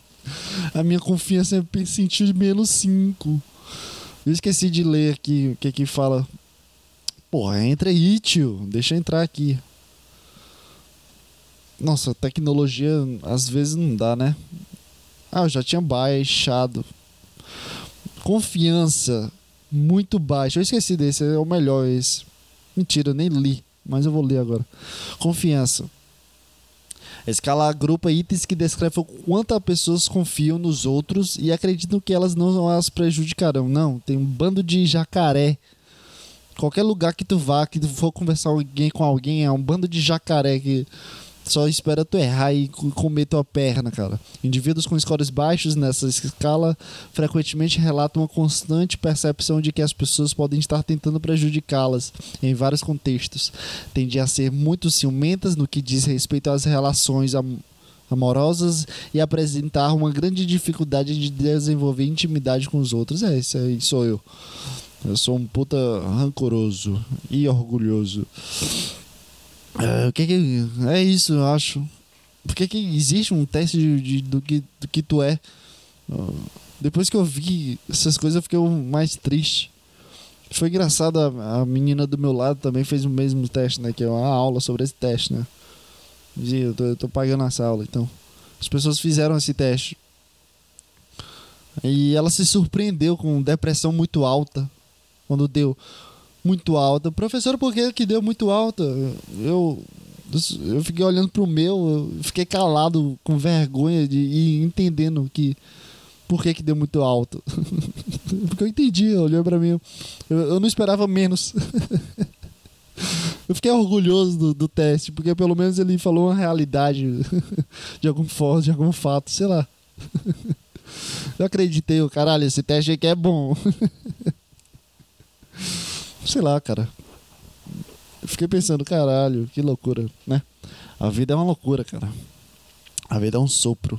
<laughs> a minha confiança sentiu de menos 5. Eu esqueci de ler aqui o que que fala. Porra, entra aí, tio. Deixa eu entrar aqui. Nossa, tecnologia às vezes não dá, né? Ah, eu já tinha baixado. Confiança muito baixa. Eu esqueci desse, é o melhor esse. Mentira, eu nem li, mas eu vou ler agora. Confiança. Escala agrupa itens que descrevem o quanto as pessoas confiam nos outros e acreditam que elas não as prejudicarão. Não, tem um bando de jacaré. Qualquer lugar que tu vá, que tu for conversar alguém com alguém, é um bando de jacaré que só espera tu errar e comer tua perna, cara. Indivíduos com scores baixos nessa escala frequentemente relatam uma constante percepção de que as pessoas podem estar tentando prejudicá-las em vários contextos. Tendem a ser muito ciumentas no que diz respeito às relações am amorosas e apresentar uma grande dificuldade de desenvolver intimidade com os outros. É, isso aí sou eu. Eu sou um puta rancoroso e orgulhoso. É, o que, que é isso, eu acho. Por que, que existe um teste de, de, do, que, do que tu é? Depois que eu vi essas coisas, eu fiquei mais triste. Foi engraçado, a, a menina do meu lado também fez o mesmo teste, né? Que é uma aula sobre esse teste, né? Eu tô, eu tô pagando essa aula, então. As pessoas fizeram esse teste. E ela se surpreendeu com depressão muito alta. Quando deu muito alta. Professor, por que, que deu muito alta? Eu, eu fiquei olhando pro meu, eu fiquei calado com vergonha de ir entendendo que por que, que deu muito alto. <laughs> Porque eu entendi, olhou para mim. Eu, eu, não esperava menos. <laughs> eu fiquei orgulhoso do, do, teste, porque pelo menos ele falou uma realidade <laughs> de algum forma, de algum fato, sei lá. Eu acreditei, caralho, esse teste aqui é bom. Sei lá, cara. Fiquei pensando, caralho, que loucura, né? A vida é uma loucura, cara. A vida é um sopro.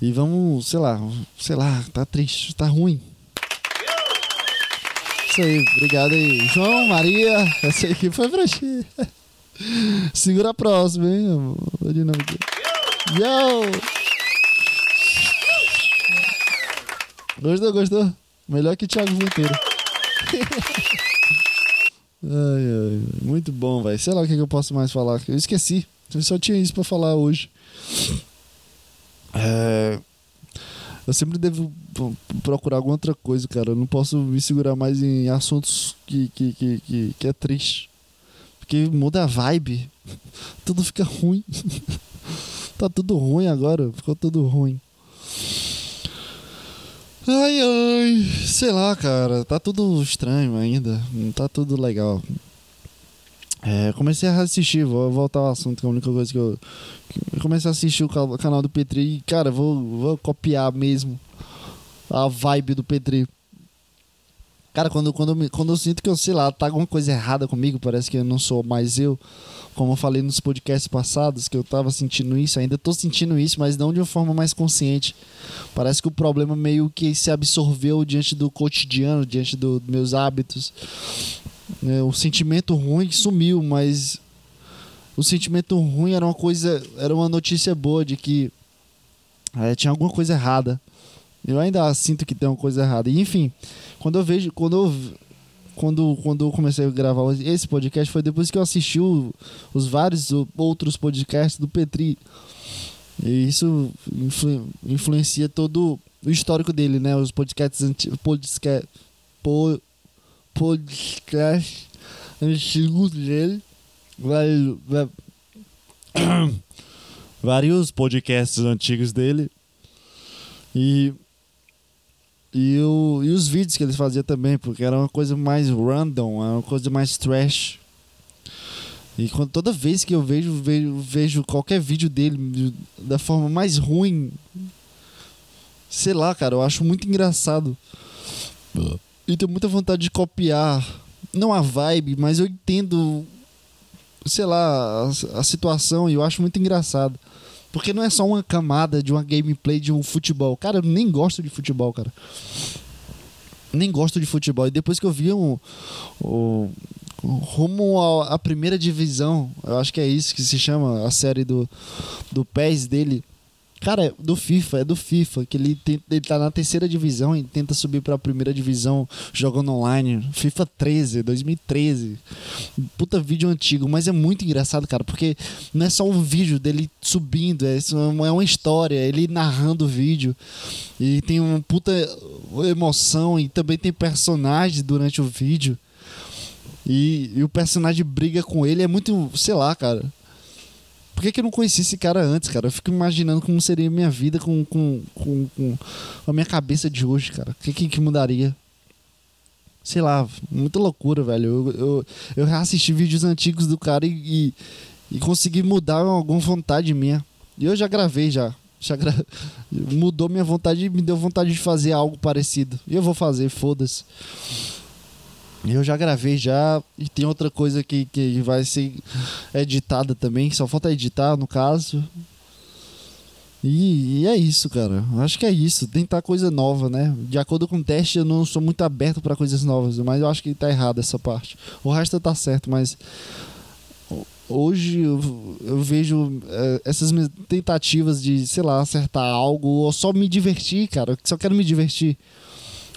E vamos, sei lá, sei lá, tá triste, tá ruim. Isso aí, obrigado aí. João, Maria, essa aqui foi pra ti. Segura a próxima, hein? Yo! Gostou, gostou? Melhor que Thiago Ventura. <laughs> Ai, ai, muito bom, velho. Sei lá o que, que, eu posso mais falar. Eu esqueci. Eu só tinha isso para falar hoje. É... Eu sempre devo procurar alguma outra coisa, cara. Eu não posso me segurar mais em assuntos que, que, que, que, que é triste. Porque muda a vibe. Tudo fica ruim. <laughs> tá tudo ruim agora. Ficou tudo ruim. Ai, ai, sei lá, cara, tá tudo estranho ainda, não tá tudo legal. É, comecei a assistir, vou voltar ao assunto, que é a única coisa que eu. eu comecei a assistir o canal do Petri e, cara, vou, vou copiar mesmo a vibe do Petri. Cara, quando, quando, quando eu sinto que eu, sei lá, tá alguma coisa errada comigo, parece que eu não sou mais eu. Como eu falei nos podcasts passados, que eu tava sentindo isso, ainda tô sentindo isso, mas não de uma forma mais consciente. Parece que o problema meio que se absorveu diante do cotidiano, diante dos do meus hábitos. É, o sentimento ruim sumiu, mas o sentimento ruim era uma coisa, era uma notícia boa de que é, tinha alguma coisa errada. Eu ainda sinto que tem uma coisa errada. E, enfim, quando eu vejo, quando eu quando, quando eu comecei a gravar esse podcast foi depois que eu assisti o, os vários outros podcasts do Petri. E isso influ, influencia todo o histórico dele, né? Os podcasts antigos. Podcast, po, podcast antigos dele. Vários, <coughs> vários podcasts antigos dele. E e, o, e os vídeos que ele fazia também, porque era uma coisa mais random, era uma coisa mais trash. E quando, toda vez que eu vejo, vejo, vejo qualquer vídeo dele da forma mais ruim, sei lá, cara, eu acho muito engraçado. E tenho muita vontade de copiar, não a vibe, mas eu entendo, sei lá, a, a situação e eu acho muito engraçado. Porque não é só uma camada de uma gameplay de um futebol. Cara, eu nem gosto de futebol, cara. Nem gosto de futebol. E depois que eu vi um, um, um rumo à primeira divisão, eu acho que é isso que se chama a série do, do PES dele Cara, é do FIFA, é do FIFA, que ele, tenta, ele tá na terceira divisão e tenta subir pra primeira divisão jogando online. FIFA 13, 2013. Puta vídeo antigo, mas é muito engraçado, cara, porque não é só um vídeo dele subindo, é, é uma história, ele narrando o vídeo. E tem uma puta emoção e também tem personagens durante o vídeo. E, e o personagem briga com ele, é muito, sei lá, cara por que, que eu não conheci esse cara antes, cara? Eu fico imaginando como seria a minha vida com, com, com, com a minha cabeça de hoje, cara. O que, que, que mudaria? Sei lá, muita loucura, velho. Eu, eu, eu reassisti vídeos antigos do cara e, e, e consegui mudar alguma vontade minha. E eu já gravei já. já gra... <laughs> Mudou minha vontade e me deu vontade de fazer algo parecido. E eu vou fazer, foda-se. Eu já gravei já e tem outra coisa que, que vai ser editada também, só falta editar no caso. E, e, é isso, cara. Acho que é isso. Tentar coisa nova, né? De acordo com o teste, eu não sou muito aberto para coisas novas, mas eu acho que tá errado essa parte. O resto tá certo, mas hoje eu, eu vejo é, essas tentativas de, sei lá, acertar algo ou só me divertir, cara. Eu só quero me divertir.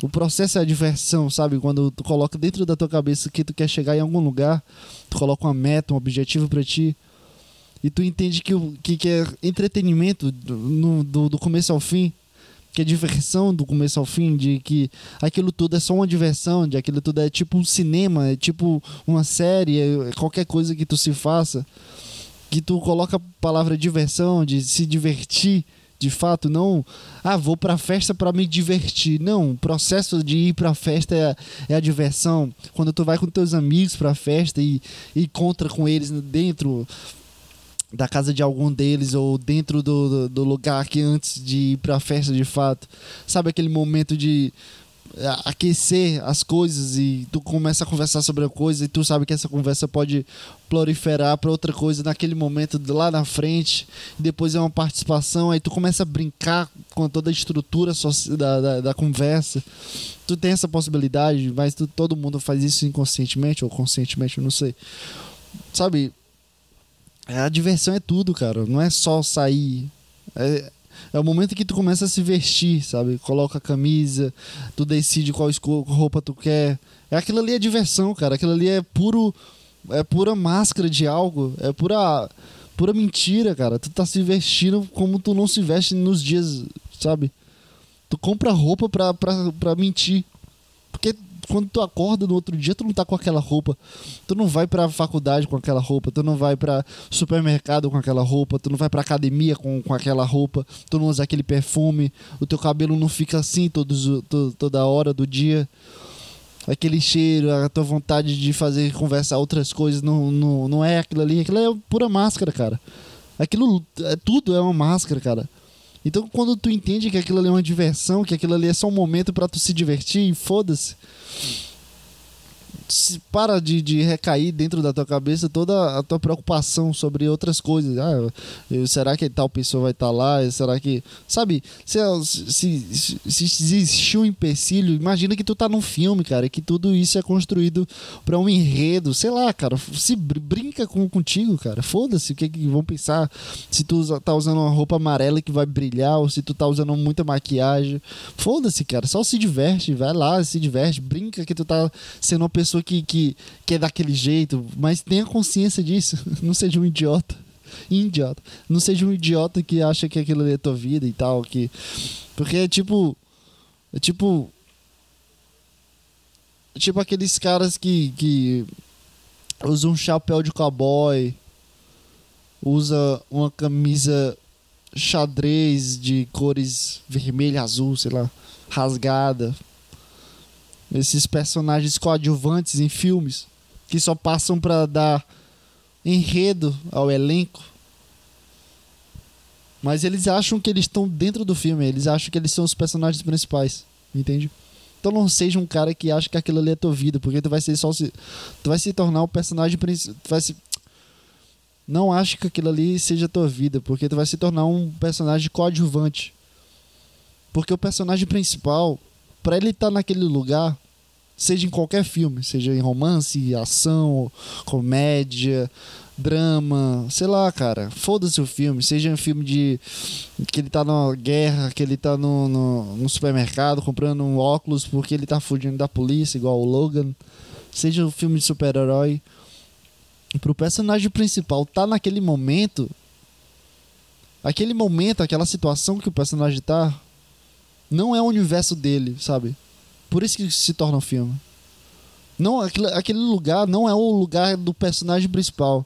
O processo é a diversão, sabe? Quando tu coloca dentro da tua cabeça que tu quer chegar em algum lugar, tu coloca uma meta, um objetivo para ti, e tu entende que, que, que é entretenimento do, do, do começo ao fim, que é diversão do começo ao fim, de que aquilo tudo é só uma diversão, de aquilo tudo é tipo um cinema, é tipo uma série, é qualquer coisa que tu se faça, que tu coloca a palavra diversão, de se divertir, de fato, não, ah, vou pra festa para me divertir. Não, o processo de ir pra festa é, é a diversão. Quando tu vai com teus amigos pra festa e, e encontra com eles dentro da casa de algum deles ou dentro do, do, do lugar que antes de ir pra festa de fato. Sabe aquele momento de aquecer as coisas e tu começa a conversar sobre a coisa e tu sabe que essa conversa pode proliferar para outra coisa naquele momento lá na frente depois é uma participação aí tu começa a brincar com toda a estrutura da, da, da conversa. Tu tem essa possibilidade mas tu, todo mundo faz isso inconscientemente ou conscientemente eu não sei. Sabe a diversão é tudo cara não é só sair. É, é o momento que tu começa a se vestir, sabe? Coloca a camisa, tu decide qual roupa tu quer. É aquilo ali é diversão, cara. Aquilo ali é puro é pura máscara de algo, é pura pura mentira, cara. Tu tá se vestindo como tu não se veste nos dias, sabe? Tu compra roupa pra, pra, pra mentir. Porque quando tu acorda no outro dia, tu não tá com aquela roupa. Tu não vai pra faculdade com aquela roupa, tu não vai pra supermercado com aquela roupa, tu não vai pra academia com, com aquela roupa, tu não usa aquele perfume, o teu cabelo não fica assim todos, to, toda hora do dia. Aquele cheiro, a tua vontade de fazer conversar outras coisas, não, não, não é aquilo ali, aquilo é pura máscara, cara. Aquilo é tudo é uma máscara, cara. Então, quando tu entende que aquilo ali é uma diversão, que aquilo ali é só um momento para tu se divertir, foda-se. se para de, de recair dentro da tua cabeça toda a tua preocupação sobre outras coisas. Ah, será que tal pessoa vai estar tá lá? Será que. Sabe, se, se, se, se existiu um empecilho, imagina que tu tá num filme, cara, que tudo isso é construído para um enredo. Sei lá, cara, se brinca com, contigo, cara. Foda-se o que, que vão pensar. Se tu tá usando uma roupa amarela que vai brilhar, ou se tu tá usando muita maquiagem. Foda-se, cara. Só se diverte, vai lá, se diverte, brinca que tu tá sendo uma pessoa pessoa que, que, que é daquele jeito, mas tenha consciência disso. <laughs> Não seja um idiota. Idiota. Não seja um idiota que acha que aquilo ali é tua vida e tal. Que... Porque é tipo. É tipo. Tipo aqueles caras que, que usam um chapéu de cowboy, usa uma camisa xadrez de cores vermelho, azul, sei lá, rasgada, esses personagens coadjuvantes em filmes que só passam para dar enredo ao elenco. Mas eles acham que eles estão dentro do filme, eles acham que eles são os personagens principais, entende? Então não seja um cara que acha que aquilo ali é tua vida, porque tu vai ser só se tu vai se tornar o personagem principal, vai se não acha que aquilo ali seja tua vida, porque tu vai se tornar um personagem coadjuvante. Porque o personagem principal, para ele estar tá naquele lugar, seja em qualquer filme, seja em romance, ação, comédia, drama, sei lá, cara, foda-se o filme, seja um filme de que ele tá na guerra, que ele tá no, no, no, supermercado comprando um óculos porque ele tá fugindo da polícia, igual o Logan, seja um filme de super-herói, pro personagem principal tá naquele momento, aquele momento, aquela situação que o personagem tá, não é o universo dele, sabe? Por isso que se torna um filme. Não, aquele, aquele lugar não é o lugar do personagem principal.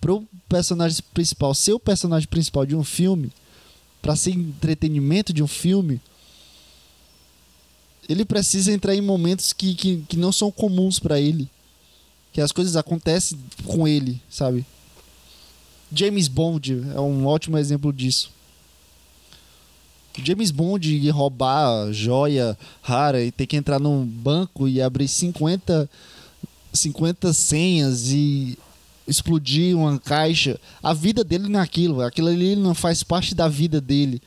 Para o personagem principal ser o personagem principal de um filme, para ser entretenimento de um filme, ele precisa entrar em momentos que, que, que não são comuns para ele. Que as coisas acontecem com ele, sabe? James Bond é um ótimo exemplo disso. James Bond ir roubar joia rara e ter que entrar num banco e abrir 50, 50 senhas e explodir uma caixa. A vida dele naquilo, é aquilo ali não faz parte da vida dele.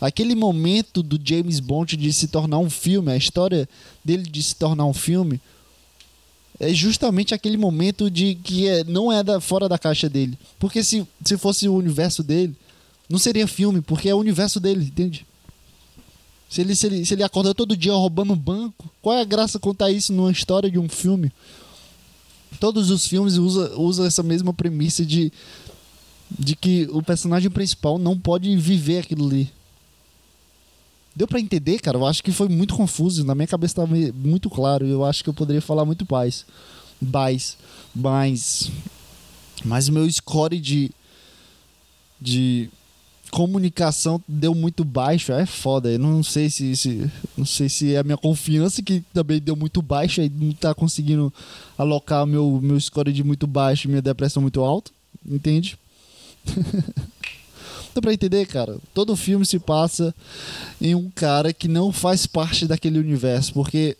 Aquele momento do James Bond de se tornar um filme, a história dele de se tornar um filme, é justamente aquele momento de que é, não é da, fora da caixa dele. Porque se, se fosse o universo dele, não seria filme, porque é o universo dele, entende? Se ele, se ele, se ele acorda todo dia roubando banco, qual é a graça contar isso numa história de um filme? Todos os filmes usam usa essa mesma premissa de, de que o personagem principal não pode viver aquilo ali. Deu para entender, cara? Eu acho que foi muito confuso. Na minha cabeça estava muito claro. Eu acho que eu poderia falar muito mais. Mais. Mais. Mas o meu score de. De comunicação deu muito baixo, é foda. Eu não sei se, se, não sei se é a minha confiança que também deu muito baixa e não tá conseguindo alocar meu meu score de muito baixo e minha depressão muito alta, entende? <laughs> Dá pra entender, cara? Todo filme se passa em um cara que não faz parte daquele universo, porque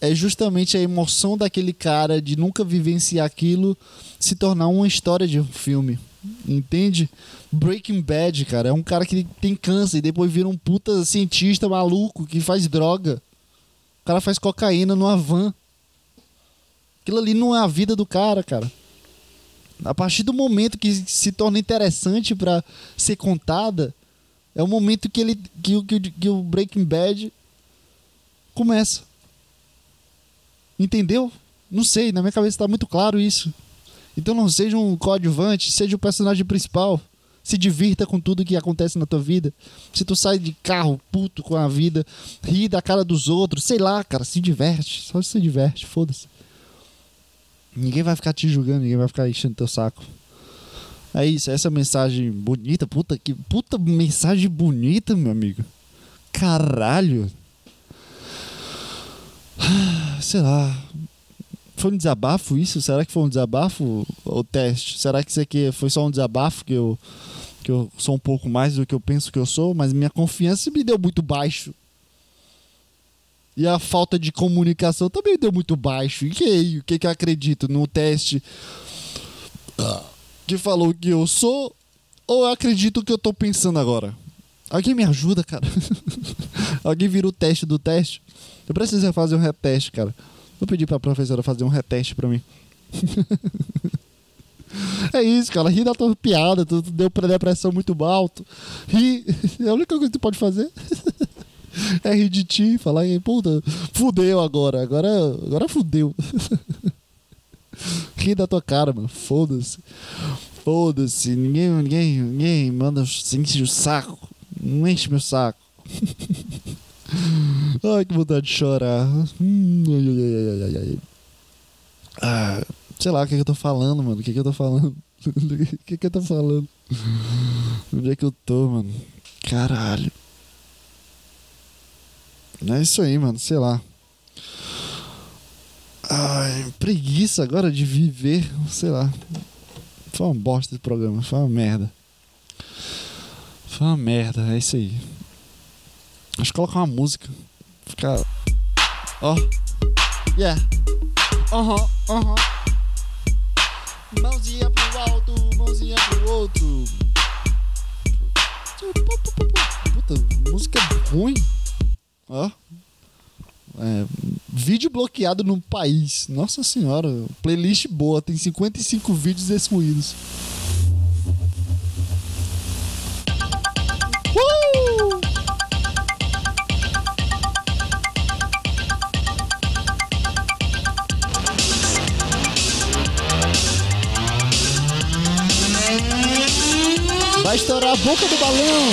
é justamente a emoção daquele cara de nunca vivenciar aquilo se tornar uma história de um filme. Entende? Breaking Bad, cara, é um cara que tem câncer e depois vira um puta cientista maluco que faz droga. O cara faz cocaína numa van. Aquilo ali não é a vida do cara, cara. A partir do momento que se torna interessante para ser contada, é o momento que ele que, que, que o Breaking Bad começa. Entendeu? Não sei, na minha cabeça está muito claro isso. Então não seja um coadjuvante, seja o personagem principal. Se divirta com tudo que acontece na tua vida. Se tu sai de carro puto com a vida, ri da cara dos outros, sei lá, cara, se diverte. Só se diverte, foda-se. Ninguém vai ficar te julgando, ninguém vai ficar enchendo teu saco. É isso, essa mensagem bonita, puta que puta mensagem bonita, meu amigo. Caralho. <sighs> Sei lá. Foi um desabafo isso? Será que foi um desabafo o teste? Será que isso aqui foi só um desabafo que eu que eu sou um pouco mais do que eu penso que eu sou, mas minha confiança me deu muito baixo. E a falta de comunicação também deu muito baixo. E que, o que, que eu acredito no teste que falou que eu sou ou eu acredito que eu tô pensando agora? Alguém me ajuda, cara? <laughs> Alguém vira o teste do teste? Eu preciso fazer um reteste, cara. Vou pedir pra professora fazer um reteste pra mim. <laughs> é isso, cara. Ri da tua piada. Tu deu pré-depressão muito alto. Ri. É a única coisa que tu pode fazer. <laughs> é rir de ti. Falar, puta, fudeu agora. Agora, agora fudeu. <laughs> Ri da tua cara, mano. Foda-se. Foda-se. Ninguém, ninguém, ninguém manda enche o saco. Não enche meu saco. Ai, que vontade de chorar. Hum, ah, sei lá o que, é que eu tô falando, mano. O que, é que eu tô falando? <laughs> O que, é que eu tô falando? Onde é que eu tô, mano? Caralho. É isso aí, mano. Sei lá. Ai, preguiça agora de viver. Sei lá. Foi uma bosta esse programa. Foi uma merda. Foi uma merda. É isso aí. Acho que colocar uma música. Ficar. Ó. Oh. Yeah. Aham, uh aham. uh -huh. Mãozinha pro alto, mãozinha pro outro. Puta, música ruim. Ó. É, vídeo bloqueado no país. Nossa senhora, playlist boa, tem 55 vídeos excluídos. Vai estourar a boca do balão.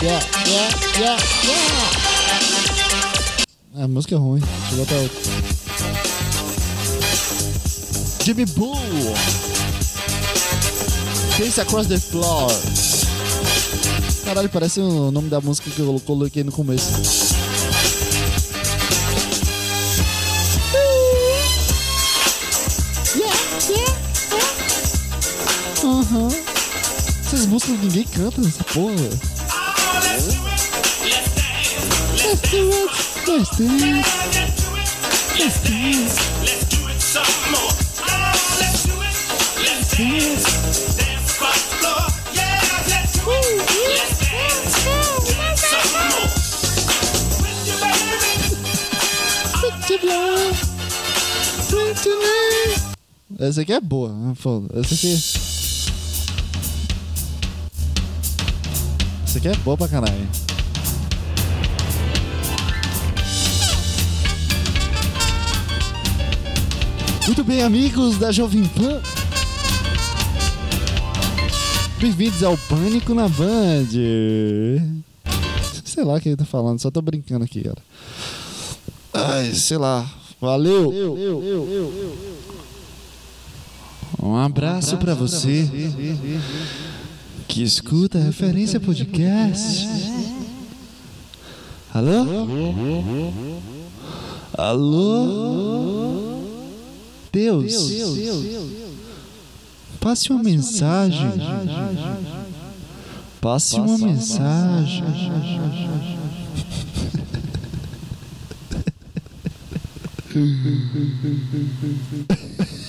Yeah, yeah, yeah, yeah. A música é ruim. Deixa eu botar outra. Jimmy Boo. Dance Across the Floor. Caralho, parece o nome da música que eu coloquei no começo. Aham. Essas músicas ninguém canta nessa porra. Let's do it. Let's do it. Let's do it. Let's do it some more. Let's do it. Let's floor. Yeah, let's do it. Let's your name. Essa aqui é boa. Foda. Essa aqui. Isso aqui é boa pra caralho. Muito bem, amigos da Jovem Pan. Bem-vindos ao Pânico na Band. Sei lá o que ele tá falando, só tô brincando aqui, cara. Ai, sei lá. Valeu. Um abraço, para você. Que escuta a referência podcast. Alô? Alô? Deus, passe uma mensagem. Passe uma mensagem.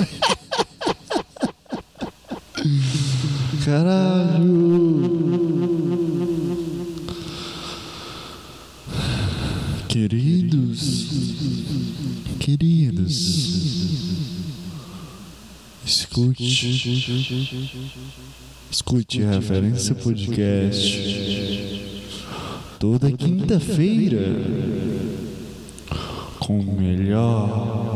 <laughs> Caralho. Queridos, queridos, escute, escute a referência podcast toda quinta-feira com melhor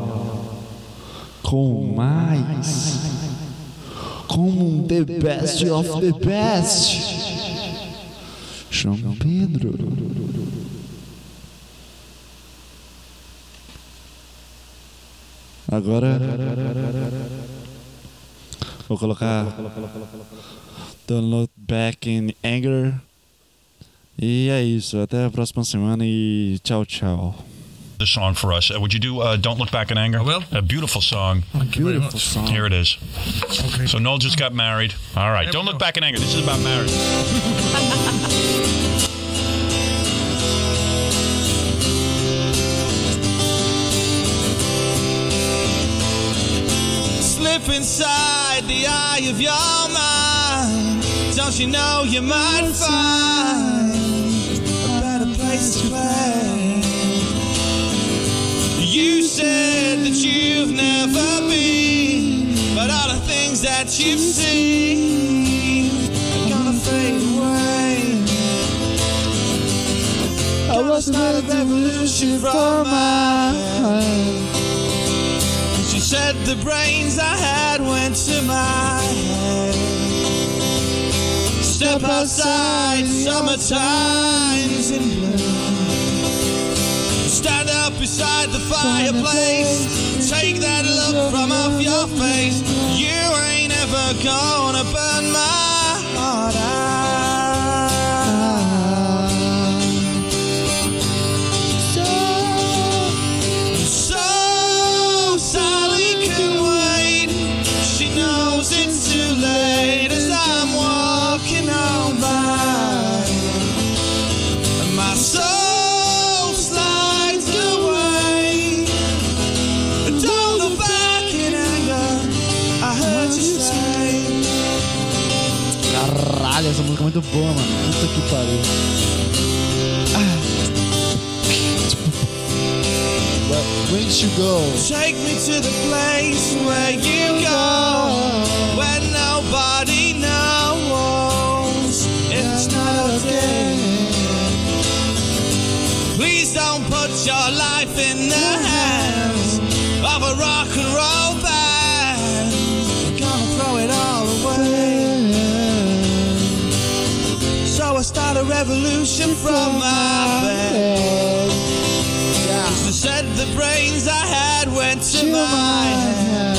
com mais, com um the best of the best. João Pedro. Agora vou colocar Don't Look Back in Anger. E é isso. Até a próxima semana e tchau, tchau. The song for us. Uh, would you do uh, "Don't Look Back in Anger"? I will. A beautiful song. Thank Beautiful song. Here it is. Okay. So Noel just got married. All right. There Don't we look go. back in anger. This is about marriage. Slip inside the eye of your mind. Don't you know you might find a better place to play? You said that you've never been, but all the things that you've seen are gonna fade away. I was start a revolution from my head. She said the brains I had went to my head. Step outside, summertime's in bloom. Beside the fireplace. Take that look from off your face. You ain't ever gonna burn my heart out. Muito boa. Puta que pariu. Ah. Did you go? Take me to the place where you go, where nobody knows it's not okay. Please don't put your life in the hands revolution from my bed. She said the brains I had went to my head.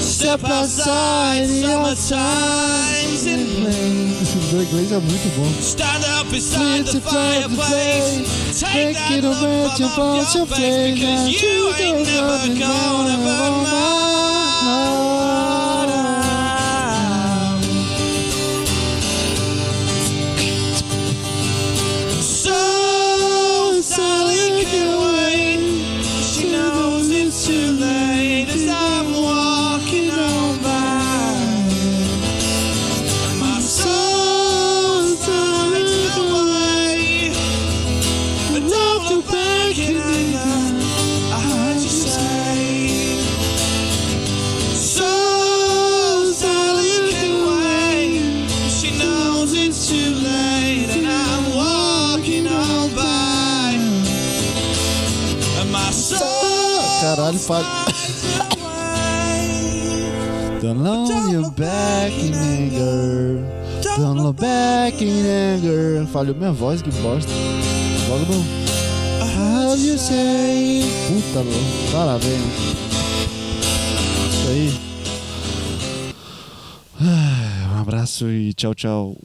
Step outside, summertime's in bloom. Esse inglês é muito bom. Stand up beside the to fireplace. Take Take that it away to your face. because you ain't never gonna burn my Away. Don't look you back in anger. Don't look back in anger. Falhou minha voz, que bosta. Logo no. How you say? Puta, louco. Parabéns. Isso aí. Ah, Um abraço e tchau, tchau.